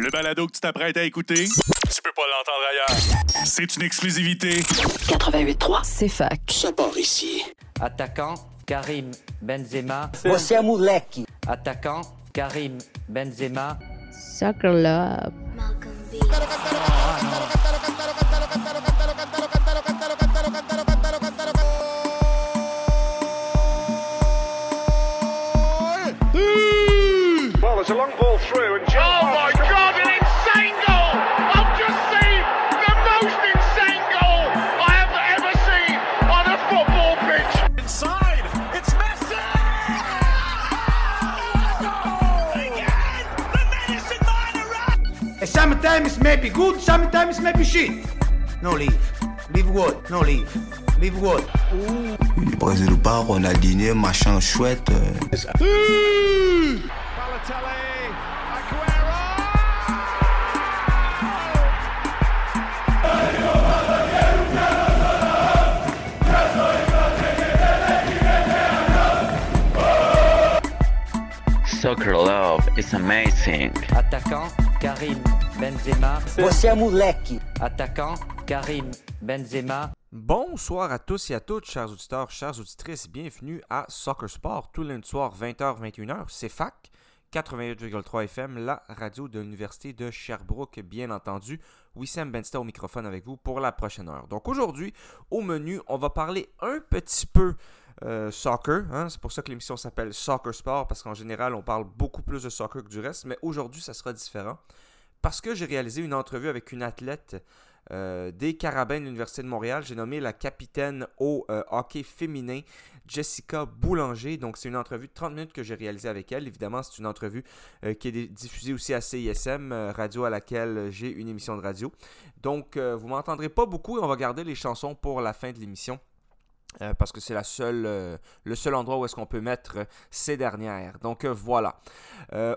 Le balado que tu t'apprêtes à écouter, tu peux pas l'entendre ailleurs. C'est une exclusivité. 88.3, c'est fac. Ça part ici. Attaquant, Karim Benzema. Você é moleque. Attaquant, Karim Benzema. Soccer Love. Well, Sometimes maybe good, sometimes maybe shit. No leave. Leave what? No leave. Leave what? Brésil pas, Ronaldinho, machin chouette. euh. Balotelli, Aguero. Soccer love is amazing. Attaquant, Karim Benzema. Você é moleque. Attaquant, Karim Benzema. Bonsoir à tous et à toutes, chers auditeurs, chères auditrices. Bienvenue à Soccer Sport, tout lundi soir, 20h, 21h. C'est FAC, 88,3 FM, la radio de l'Université de Sherbrooke, bien entendu. Wissam Bensta au microphone avec vous pour la prochaine heure. Donc aujourd'hui, au menu, on va parler un petit peu euh, soccer. hein. C'est pour ça que l'émission s'appelle Soccer Sport, parce qu'en général, on parle beaucoup plus de soccer que du reste. Mais aujourd'hui, ça sera différent. Parce que j'ai réalisé une entrevue avec une athlète euh, des Carabins de l'Université de Montréal. J'ai nommé la capitaine au euh, hockey féminin, Jessica Boulanger. Donc, c'est une entrevue de 30 minutes que j'ai réalisée avec elle. Évidemment, c'est une entrevue euh, qui est diffusée aussi à CISM, radio à laquelle j'ai une émission de radio. Donc, vous m'entendrez pas beaucoup et on va garder les chansons pour la fin de l'émission. Euh, parce que c'est la seule, euh, le seul endroit où est-ce qu'on peut mettre euh, ces dernières. Donc voilà.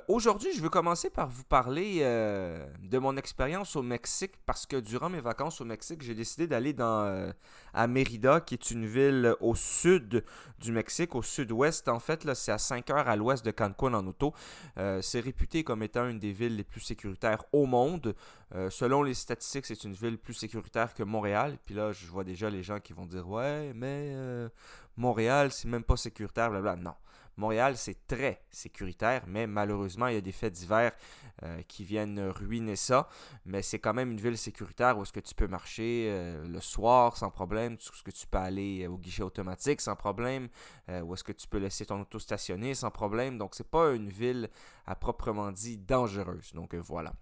Aujourd'hui, je veux commencer par vous parler de mon expérience au Mexique parce que durant mes vacances au Mexique, j'ai décidé d'aller dans à Mérida, qui est une ville au sud du Mexique, au sud-ouest. En fait, là, c'est à 5 heures à l'ouest de Cancun en auto. C'est réputé comme étant une des villes les plus sécuritaires au monde. Selon les statistiques, c'est une ville plus sécuritaire que Montréal. Puis là, je vois déjà les gens qui vont dire Ouais, mais euh, Montréal, c'est même pas sécuritaire, blablabla. Non. Montréal, c'est très sécuritaire, mais malheureusement, il y a des faits divers euh, qui viennent ruiner ça. Mais c'est quand même une ville sécuritaire où est-ce que tu peux marcher euh, le soir sans problème, où est-ce que tu peux aller au guichet automatique sans problème, où est-ce que tu peux laisser ton auto stationner sans problème. Donc, c'est pas une ville à proprement dit dangereuse. Donc, voilà.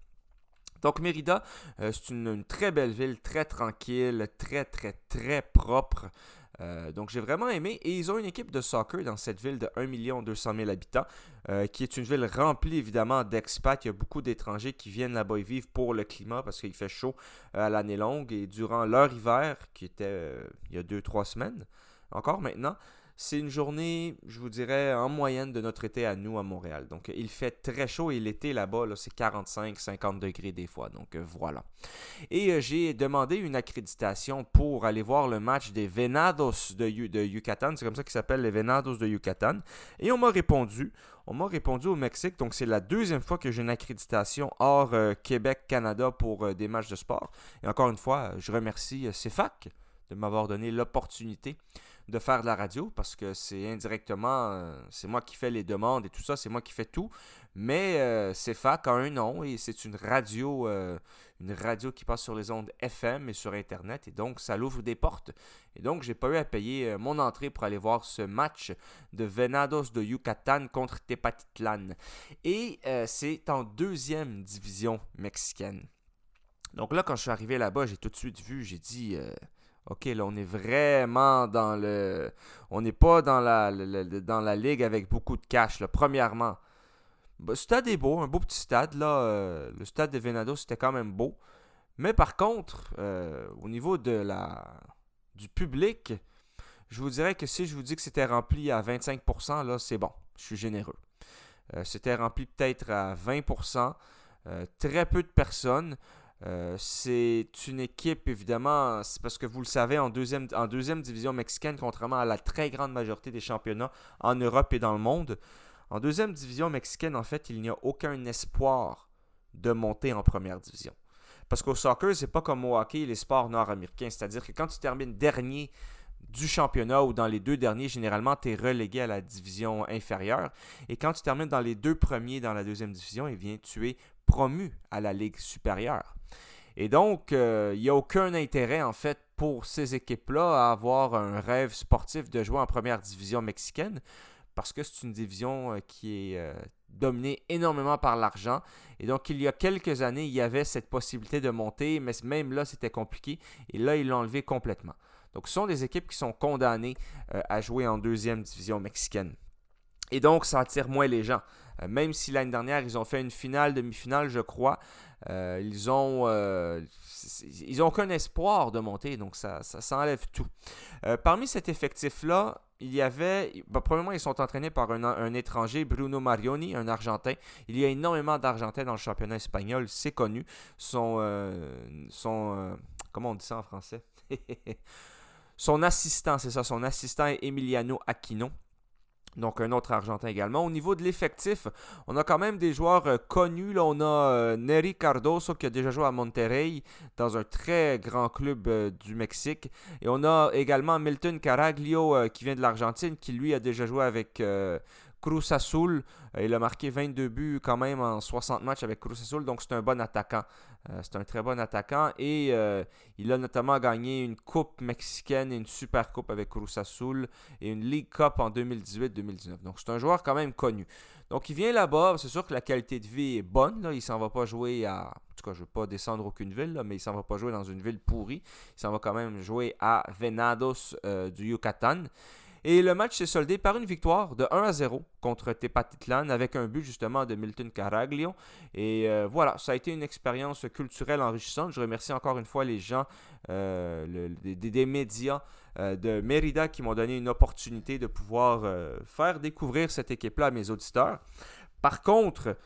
Donc Mérida, c'est une très belle ville, très tranquille, très très très propre. Euh, donc j'ai vraiment aimé et ils ont une équipe de soccer dans cette ville de 1 200 000 habitants euh, qui est une ville remplie évidemment d'expats. Il y a beaucoup d'étrangers qui viennent là-bas et vivent pour le climat parce qu'il fait chaud euh, à l'année longue et durant leur hiver qui était il y a 2-3 semaines encore maintenant. C'est une journée, je vous dirais, en moyenne de notre été à nous à Montréal. Donc, il fait très chaud et l'été là-bas, là, c'est 45-50 degrés des fois. Donc, euh, voilà. Et euh, j'ai demandé une accréditation pour aller voir le match des Venados de, de Yucatan. C'est comme ça qu'ils s'appellent les Venados de Yucatan. Et on m'a répondu. On m'a répondu au Mexique. Donc, c'est la deuxième fois que j'ai une accréditation hors euh, Québec-Canada pour des matchs de sport. Et encore une fois, je remercie CFAC de m'avoir donné l'opportunité de faire de la radio parce que c'est indirectement, euh, c'est moi qui fais les demandes et tout ça, c'est moi qui fais tout. Mais euh, CFAC a un nom et c'est une radio, euh, une radio qui passe sur les ondes FM et sur Internet et donc ça l'ouvre des portes. Et donc j'ai pas eu à payer euh, mon entrée pour aller voir ce match de Venados de Yucatan contre Tepatitlan. Et c'est en deuxième division mexicaine. Donc là, quand je suis arrivé là-bas, j'ai tout de suite vu, j'ai dit, ok, là, on est vraiment dans le... On n'est pas dans la, ligue avec beaucoup de cash, premièrement. Bah, le stade est beau, un beau petit stade, euh, le stade de Venado, c'était quand même beau. Mais par contre, euh, au niveau du public, je vous dirais que si je vous dis que c'était rempli à 25%, là, c'est bon. Je suis généreux. Euh, c'était rempli peut-être à 20%. euh, très peu de personnes. Euh, c'est une équipe, évidemment, c'est parce que vous le savez, en deuxième, division mexicaine, contrairement à la très grande majorité des championnats en Europe et dans le monde, en deuxième division mexicaine, en fait, il n'y a aucun espoir de monter en première division. Parce qu'au soccer, c'est pas comme au hockey les sports nord-américains. C'est-à-dire que quand tu termines dernier du championnat ou dans les deux derniers, généralement, tu es relégué à la division inférieure. Et quand tu termines dans les deux premiers dans la deuxième division, eh tu es promu à la ligue supérieure. Et donc, euh, il n'y a aucun intérêt, en fait, pour ces équipes-là à avoir un rêve sportif de jouer en première division mexicaine, parce que c'est une division euh, qui est euh, dominée énormément par l'argent. Et donc, il y a quelques années, il y avait cette possibilité de monter, mais même là, c'était compliqué. Et là, ils l'ont enlevé complètement. Donc, ce sont des équipes qui sont condamnées à jouer en deuxième division mexicaine. Et donc, ça attire moins les gens. même si l'année dernière, ils ont fait une finale, demi-finale, je crois, euh, ils ont euh, ils ont aucun espoir de monter, donc ça, ça s'enlève tout. Euh, parmi cet effectif-là, il y avait, bah, premièrement, ils sont entraînés par un, étranger, Bruno Marioni, un Argentin. Il y a énormément d'Argentins dans le championnat espagnol, c'est connu. Son comment on dit ça en français? Son assistant, c'est ça, son assistant est Emiliano Aquino. Donc un autre Argentin également. Au niveau de l'effectif, on a quand même des joueurs euh, connus. Là, on a euh, Neri Cardoso qui a déjà joué à Monterrey dans un très grand club euh, du Mexique. Et on a également Milton Caraglio qui vient de l'Argentine qui lui a déjà joué avec Cruz Azul. Il a marqué 22 buts quand même en 60 matchs avec Cruz Azul. Donc c'est un bon attaquant. Euh, c'est un très bon attaquant et euh, il a notamment gagné une coupe mexicaine et une super coupe avec Cruz Azul et une League Cup en 2018-2019. Donc c'est un joueur quand même connu. Donc il vient là-bas, c'est sûr que la qualité de vie est bonne. Il s'en va pas jouer à. En tout cas, je ne veux pas descendre aucune ville, mais il s'en va pas jouer dans une ville pourrie. Il s'en va quand même jouer à Venados euh, du Yucatan. Et le match s'est soldé par une victoire de 1 à 0 contre Tepatitlan avec un but justement de Milton Caraglio. Et euh, voilà, ça a été une expérience culturelle enrichissante. Je remercie encore une fois les gens euh, des, médias euh, de Mérida qui m'ont donné une opportunité de pouvoir faire découvrir cette équipe-là à mes auditeurs. Par contre,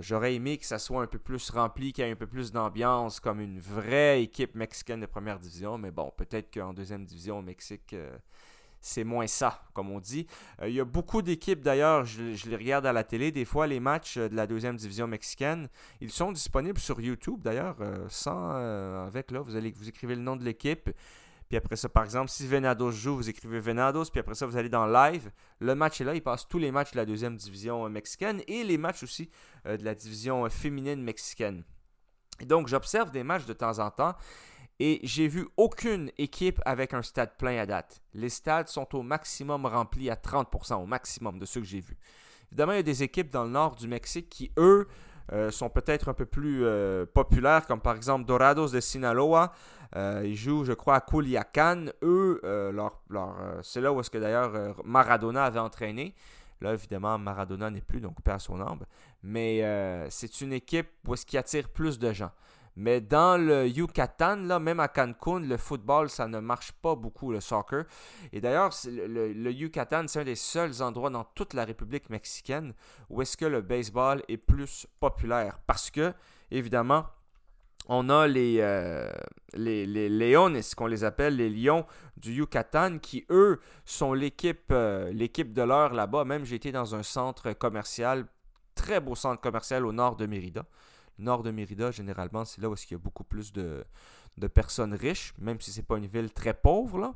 J'aurais aimé que ça soit un peu plus rempli, qu'il y ait un peu plus d'ambiance, comme une vraie équipe mexicaine de première division. Mais bon, peut-être qu'en deuxième division au Mexique, c'est moins ça, comme on dit. Euh, il y a beaucoup d'équipes, d'ailleurs, je, les regarde à la télé, des fois, les matchs euh, de la deuxième division mexicaine, ils sont disponibles sur YouTube, d'ailleurs, euh, sans, avec, là, vous, allez, vous écrivez le nom de l'équipe, puis après ça, par exemple, si Venados joue, vous écrivez Venados, puis après ça, vous allez dans live, le match est là, il passe tous les matchs de la deuxième division mexicaine et les matchs aussi de la division féminine mexicaine. Donc, j'observe des matchs de temps en temps. Et j'ai vu aucune équipe avec un stade plein à date. Les stades sont au maximum remplis à 30%, au maximum de ceux que j'ai vus. Évidemment, il y a des équipes dans le nord du Mexique qui, eux, euh, sont peut-être un peu plus euh, populaires, comme par exemple Dorados de Sinaloa. Euh, ils jouent, je crois, à Culiacan. Eux, leur, c'est là où est-ce que d'ailleurs Maradona avait entraîné. Là, évidemment, Maradona n'est plus, donc perd son âme. Mais c'est une équipe où est-ce qui attire plus de gens. Mais dans le Yucatan, là, même à Cancun, le football, ça ne marche pas beaucoup, le soccer. Et d'ailleurs, le, Yucatan, c'est un des seuls endroits dans toute la République mexicaine où est-ce que le baseball est plus populaire. Parce que, évidemment, on a les, euh, les, les qu'on les appelle, les Lions du Yucatan, qui eux sont l'équipe euh, l'équipe de l'heure là-bas. Même j'ai été dans un centre commercial, très beau centre commercial au nord de Mérida nord de Mérida, généralement, c'est là où il y a beaucoup plus de, personnes riches, même si ce n'est pas une ville très pauvre.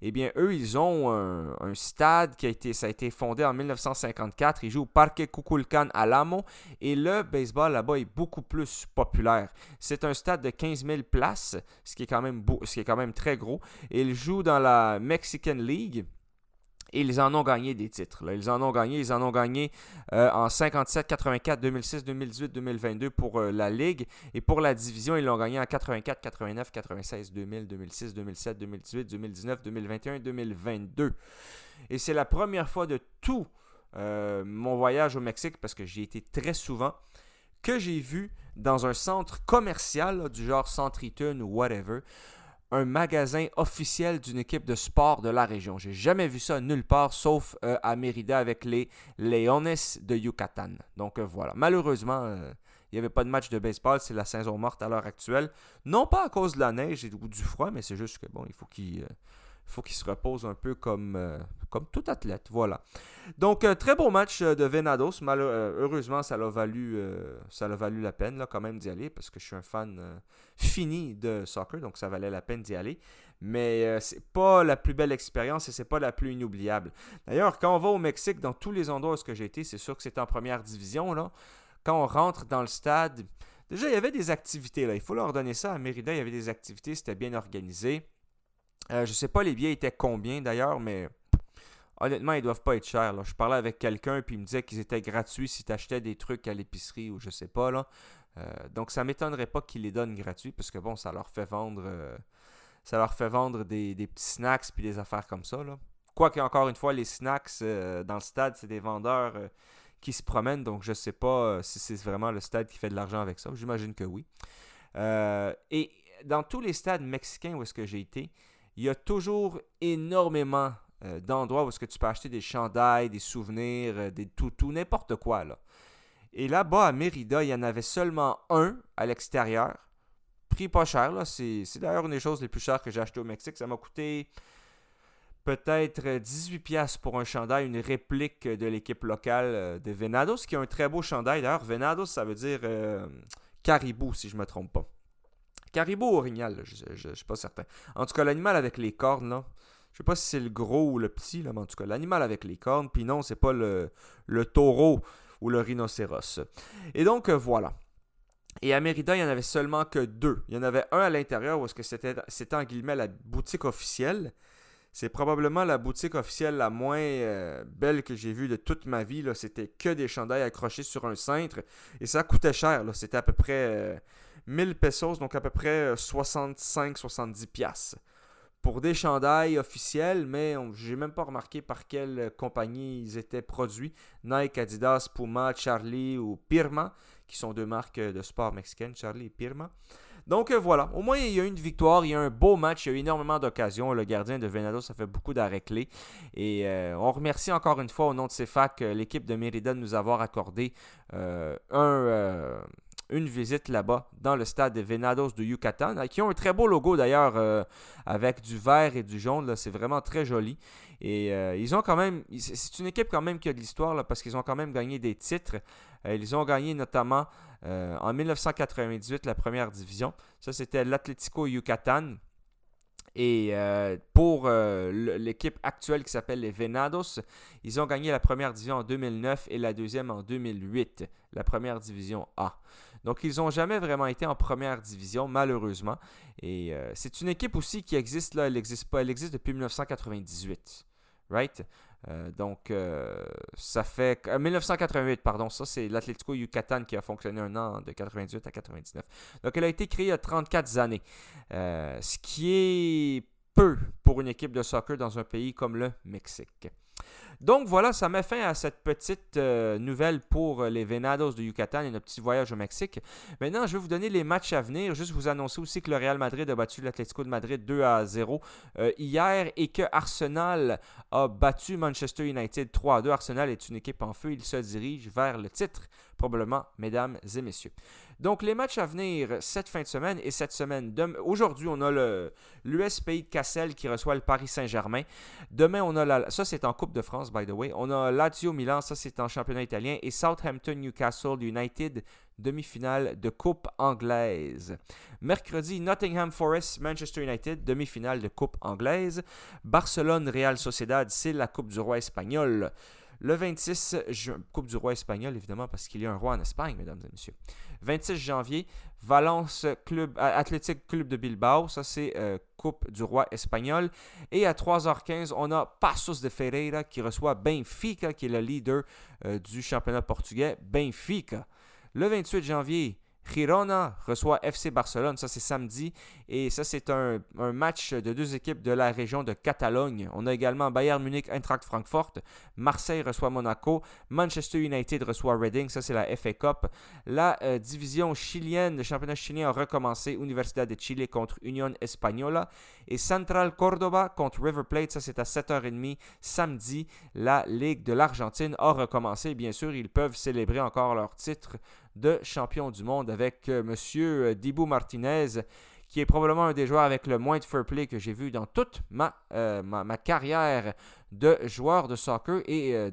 Eh bien, eux, ils ont un, stade qui a été, fondé en 1954. Ils jouent au Parque Cuculcan Alamo et le baseball là-bas est beaucoup plus populaire. C'est un stade de 15 000 places, ce qui est quand même, ce qui est quand même très gros. Ils jouent dans la Mexican League. Et ils en ont gagné des titres. Ils en ont gagné. Ils en ont gagné euh, en 57, 84, 2006, 2018, 2022 pour euh, la Ligue. Et pour la division, ils l'ont gagné en 84, 89, 96, 2000, 2006, 2007, 2018, 2019, 2021 2022. Et c'est la première fois de tout euh, mon voyage au Mexique, parce que j'y ai été très souvent, que j'ai vu dans un centre commercial, du genre Centre Eaton ou whatever, un magasin officiel d'une équipe de sport de la région. J'ai jamais vu ça nulle part, sauf euh, à Mérida avec les Leones de Yucatan. Donc euh, voilà. Malheureusement, euh, il n'y avait pas de match de baseball, c'est la saison morte à l'heure actuelle. Non pas à cause de la neige ou du froid, mais c'est juste que bon, il faut qu'ils faut qu'il se repose un peu comme, euh, comme tout athlète. Voilà. Donc, euh, très beau match euh, de Venados. Mal- heureusement, ça l'a valu, ça l'a valu la peine là, quand même d'y aller parce que je suis un fan fini de soccer, donc ça valait la peine d'y aller. Mais c'est pas la plus belle expérience et c'est pas la plus inoubliable. D'ailleurs, quand on va au Mexique, dans tous les endroits où j'ai été, c'est sûr que c'est en première division. Quand on rentre dans le stade, déjà il y avait des activités. Il faut leur donner ça. À Mérida, il y avait des activités, c'était bien organisé. Euh, je sais pas les billets étaient combien d'ailleurs, mais honnêtement, ils doivent pas être chers. là. Je parlais avec quelqu'un puis il me disait qu'ils étaient gratuits si tu achetais des trucs à l'épicerie ou je sais pas. Là. Euh, donc ça m'étonnerait pas qu'ils les donnent gratuits parce que bon, ça leur fait vendre, euh, ça leur fait vendre des, des petits snacks puis des affaires comme ça. Là. Quoique encore une fois, les snacks euh, dans le stade, c'est des vendeurs qui se promènent, donc je sais pas si c'est vraiment le stade qui fait de l'argent avec ça. J'imagine que oui. Et dans tous les stades mexicains où est-ce que j'ai été, il y a toujours énormément euh, d'endroits où est-ce que tu peux acheter des chandails, des souvenirs, euh, des tout, tout, n'importe quoi. Et là-bas, à Mérida, il y en avait seulement un à l'extérieur. Prix pas cher. C'est, d'ailleurs une des choses les plus chères que j'ai acheté au Mexique. Ça m'a coûté peut-être 18$ pour un chandail, une réplique de l'équipe locale euh, de Venados, qui a un très beau chandail. D'ailleurs, Venados, ça veut dire euh, caribou, si je me trompe pas. Caribou ou orignal, je ne suis pas certain. En tout cas, l'animal avec les cornes, là. Je sais pas si c'est le gros ou le petit, là, mais en tout cas, l'animal avec les cornes. Puis non, c'est pas le, le taureau ou le rhinocéros. Et donc, euh, voilà. Et à Mérida, il n'y en avait seulement que deux. Il y en avait un à l'intérieur où que c'était, c'était en guillemets la boutique officielle. C'est probablement la boutique officielle la moins euh, belle que j'ai vue de toute ma vie. Là. C'était que des chandails accrochés sur un cintre. Et ça coûtait cher. Là. C'était à peu près euh, 1000 pesos, donc à peu près 65-70 piastres. Pour des chandails officiels, mais j'ai même pas remarqué par quelle euh, compagnie ils étaient produits. Nike, Adidas, Puma, Charlie ou Pirma, qui sont deux marques euh, de sport mexicaines, Charlie et Pirma. Donc euh, voilà, au moins il y a eu une victoire, il y a eu un beau match, il y a eu énormément d'occasions. Le gardien de Venado, ça fait beaucoup d'arrêts clés. Et euh, on remercie encore une fois au nom de euh, l'équipe de Mérida de nous avoir accordé euh, un, euh, une visite là-bas dans le stade des Venados de Yucatan, qui ont un très beau logo d'ailleurs euh, avec du vert et du jaune. C'est vraiment très joli. Et euh, ils ont quand même, c'est- une équipe quand même qui a de l'histoire parce qu'ils ont quand même gagné des titres. Euh, ils ont gagné notamment en 1998 la première division. Ça, c'était l'Atlético Yucatan. Et euh, pour euh, l'équipe actuelle qui s'appelle les Venados, ils ont gagné la première division en 2009 et la deuxième en 2008, la première division A. Donc, ils n'ont jamais vraiment été en première division, malheureusement. Et euh, c'est une équipe aussi qui existe, là, elle existe pas, elle existe depuis 1998. Right? Euh, donc, euh, ça fait. euh, 1988, pardon, ça c'est l'Atlético Yucatan qui a fonctionné un an de 98 à 99. Donc, elle a été créée il y a 34 années. Euh, ce qui est peu pour une équipe de soccer dans un pays comme le Mexique. Donc voilà, ça met fin à cette petite euh, nouvelle pour euh, les Venados de Yucatan et notre petit voyage au Mexique. Maintenant, je vais vous donner les matchs à venir. Juste vous annoncer aussi que le Real Madrid a battu l'Atlético de Madrid 2 à 0 euh, hier et que Arsenal a battu Manchester United 3 à 2. Arsenal est une équipe en feu. Il se dirige vers le titre, probablement, mesdames et messieurs. Donc, les matchs à venir cette fin de semaine et cette semaine. Aujourd'hui, on a le de Cassel qui reçoit le Paris Saint-Germain. Demain, on a la. Ça, c'est en Coupe de France, by the way. On a Lazio Milan, ça, c'est en championnat italien. Et Southampton Newcastle United, demi-finale de Coupe anglaise. Mercredi, Nottingham Forest Manchester United, demi-finale de Coupe anglaise. Barcelone Real Sociedad, c'est la Coupe du Roi espagnol. Le 26 juin, Coupe du Roi espagnol, évidemment, parce qu'il y a un roi en Espagne, mesdames et messieurs. 26 janvier, Valence Club, euh, Athletic Club de Bilbao, ça c'est euh, Coupe du Roi espagnol. Et à 3h15, on a Passos de Ferreira qui reçoit Benfica, qui est le leader euh, du championnat portugais. Benfica. Le 28 janvier, Girona reçoit FC Barcelone, ça c'est samedi, et ça c'est un, match de deux équipes de la région de Catalogne. On a également Bayern Munich, Eintracht Francfort, Marseille reçoit Monaco, Manchester United reçoit Reading, ça c'est la FA Cup. La euh, division chilienne, le championnat chilien a recommencé, Universidad de Chile contre Union Española, et Central Cordoba contre River Plate, ça c'est à 7h30 samedi. La Ligue de l'Argentine a recommencé, bien sûr, ils peuvent célébrer encore leur titre de champion du monde avec euh, Monsieur Dibu Martinez qui est probablement un des joueurs avec le moins de fair play que j'ai vu dans toute ma, euh, ma, carrière de joueur de soccer et euh,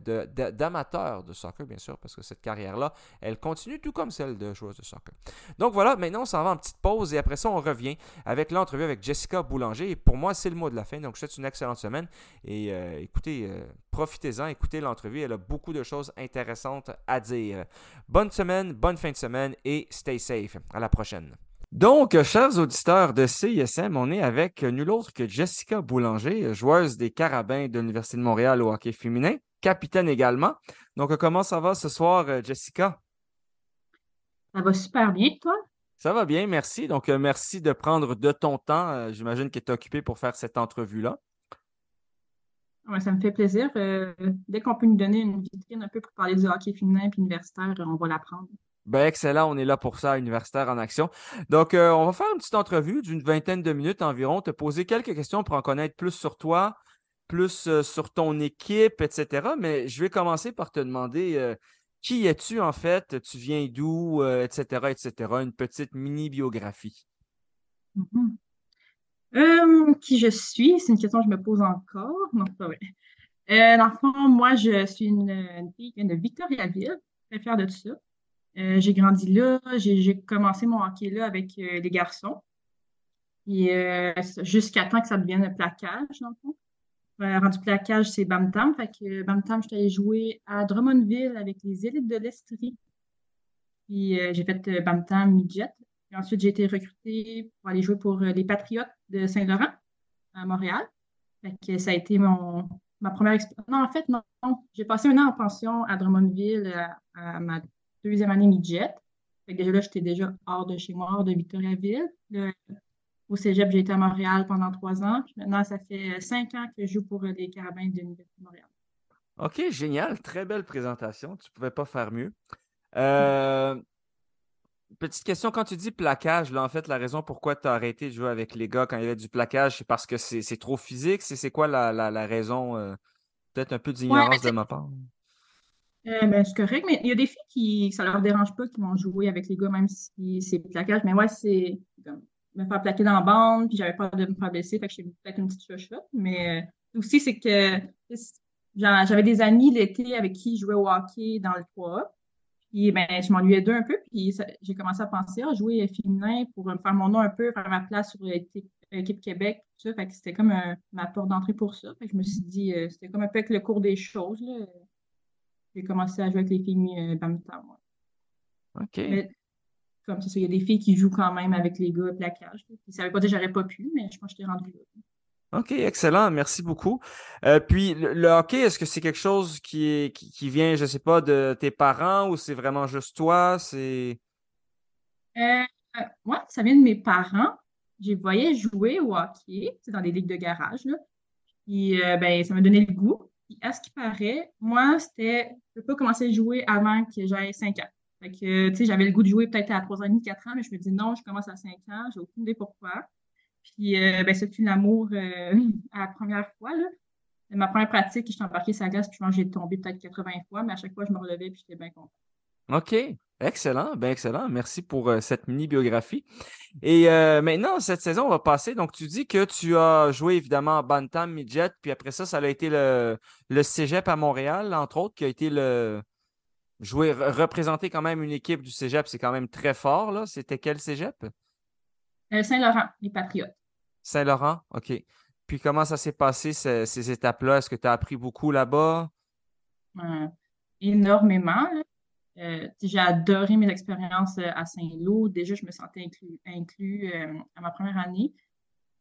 d'amateur de, soccer, bien sûr, parce que cette carrière-là, elle continue tout comme celle de joueur de soccer. Donc voilà, maintenant on s'en va en petite pause et après ça, on revient avec l'entrevue avec Jessica Boulanger. Et pour moi, c'est le mot de la fin. Donc je souhaite une excellente semaine et euh, écoutez, profitez-en, écoutez l'entrevue. Elle a beaucoup de choses intéressantes à dire. Bonne semaine, bonne fin de semaine et stay safe. À la prochaine. Donc, chers auditeurs de CISM, on est avec nul autre que Jessica Boulanger, joueuse des Carabins de l'Université de Montréal au hockey féminin, capitaine également. Donc, comment ça va ce soir, Jessica? Ça va super bien, toi? Ça va bien, merci. Donc, merci de prendre de ton temps. J'imagine que tu es occupé pour faire cette entrevue-là. Ouais, ça me fait plaisir. Euh, dès qu'on peut nous donner une vitrine un peu pour parler du hockey féminin et universitaire, on va la prendre. Ben, excellent, on est là pour ça, Universitaire en action. Donc, euh, on va faire une petite entrevue d'une vingtaine de minutes environ, te poser quelques questions pour en connaître plus sur toi, plus euh, sur ton équipe, etc. Mais je vais commencer par te demander euh, qui es-tu en fait, tu viens d'où, etc., etc. Une petite mini-biographie. Mm-hmm. qui je suis, c'est une question que je me pose encore. Non, dans le fond, moi, je suis une, fille de Victoriaville, très fière de tout ça. Euh, j'ai grandi là, j'ai commencé mon hockey là avec euh, les garçons. Et euh, jusqu'à temps que ça devienne un plaquage, dans le fond. rendu plaquage, c'est Bamtam. Fait que Bamtam, j'étais allée jouer à Drummondville avec les élites de l'Estrie. Puis j'ai fait Bamtam midget. Et ensuite, j'ai été recrutée pour aller jouer pour les Patriotes de Saint-Laurent à Montréal. Fait que ça a été mon, ma première expérience. Non, en fait, non. J'ai passé un an en pension à Drummondville à ma deuxième année midget. Fait déjà là, j'étais déjà hors de chez moi, hors de Victoriaville. au cégep, j'ai été à Montréal pendant trois ans. maintenant, ça fait cinq ans que je joue pour les Carabins de l'Université de Montréal. OK, génial. Très belle présentation. Tu ne pouvais pas faire mieux. Euh, petite question, quand tu dis plaquage, là, en fait, la raison pourquoi tu as arrêté de jouer avec les gars quand il y avait du plaquage, c'est parce que c'est trop physique? C'est quoi la, raison? Euh, peut-être un peu d'ignorance de ma part? Euh, ben, c'est correct, mais il y a des filles qui, ça leur dérange pas, qui vont jouer avec les gars, même si c'est plaquage. Mais moi, c'est me faire plaquer dans la bande, puis j'avais peur de me faire blesser, fait j'ai peut-être une petite chochotte. Mais euh, aussi, c'est que j'avais des amis l'été avec qui je jouais au hockey dans le 3 Puis ben, je m'ennuyais d'eux un peu, puis j'ai commencé à penser à jouer féminin pour me faire mon nom un peu, faire ma place sur l'équipe Québec, tout ça. C'était comme ma porte d'entrée pour ça. Je me suis dit, euh, c'était comme un peu avec le cours des choses. Là j'ai commencé à jouer avec les filles euh, moi. OK. Mais, comme ça, il y a des filles qui jouent quand même avec les gars plaquage. Ils ne savaient pas que j'aurais pas pu, mais je pense que j'étais rendu là. OK, excellent. Merci beaucoup. Euh, puis, le, hockey, est-ce que c'est quelque chose qui, est, qui, vient, je ne sais pas, de tes parents ou c'est vraiment juste toi? C'est. Euh, moi, ça vient de mes parents. Je voyais jouer au hockey dans des ligues de garage. Là. Puis, euh, ben, ça m'a donné le goût à ce qui paraît, moi, c'était, je peux pas commencer à jouer avant que j'aie 5 ans. Tu sais, j'avais le goût de jouer peut-être à 3 ans et demi, 4 ans, mais je me dis non, je commence à 5 ans, j'ai aucune idée pourquoi. Puis, euh, ben, l'amour euh, à la première fois, là. Ma première pratique, je suis embarquée sur la glace, puis je pense que j'ai tombé peut-être 80 fois, mais à chaque fois, je me relevais, puis j'étais bien contente. OK. Excellent, bien excellent. Merci pour euh, cette mini-biographie. Et euh, maintenant, cette saison, on va passer. Donc, tu dis que tu as joué évidemment à Bantam, Midget, puis après ça, ça a été le, le Cégep à Montréal, entre autres, qui a été le. Jouer, représenter quand même une équipe du Cégep, c'est quand même très fort, là. C'était quel Cégep? Euh, Saint-Laurent, les Patriotes. Saint-Laurent, OK. Puis comment ça s'est passé, ces, ces étapes-là? Est-ce que tu as appris beaucoup là-bas? énormément. Là. Euh, j'ai adoré mes expériences euh, à Saint-Lô. Déjà, je me sentais inclus, inclus euh, à ma première année.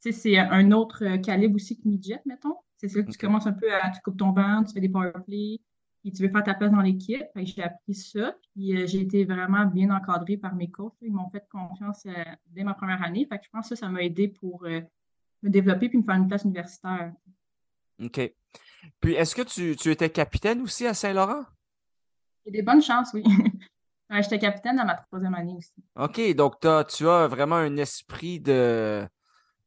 c'est un autre calibre aussi que midget, mettons. C'est là que tu commences un peu à, tu coupes ton banc, tu fais des powerplays, et tu veux faire ta place dans l'équipe. J'ai appris ça, puis j'ai été vraiment bien encadrée par mes coachs. Ils m'ont fait confiance dès ma première année. Fait que je pense que ça, ça m'a aidé pour me développer puis me faire une place universitaire. OK. Puis, est-ce que tu, tu étais capitaine aussi à Saint-Laurent? Des bonnes chances, oui. J'étais capitaine dans ma troisième année aussi. OK, donc tu as vraiment un esprit de,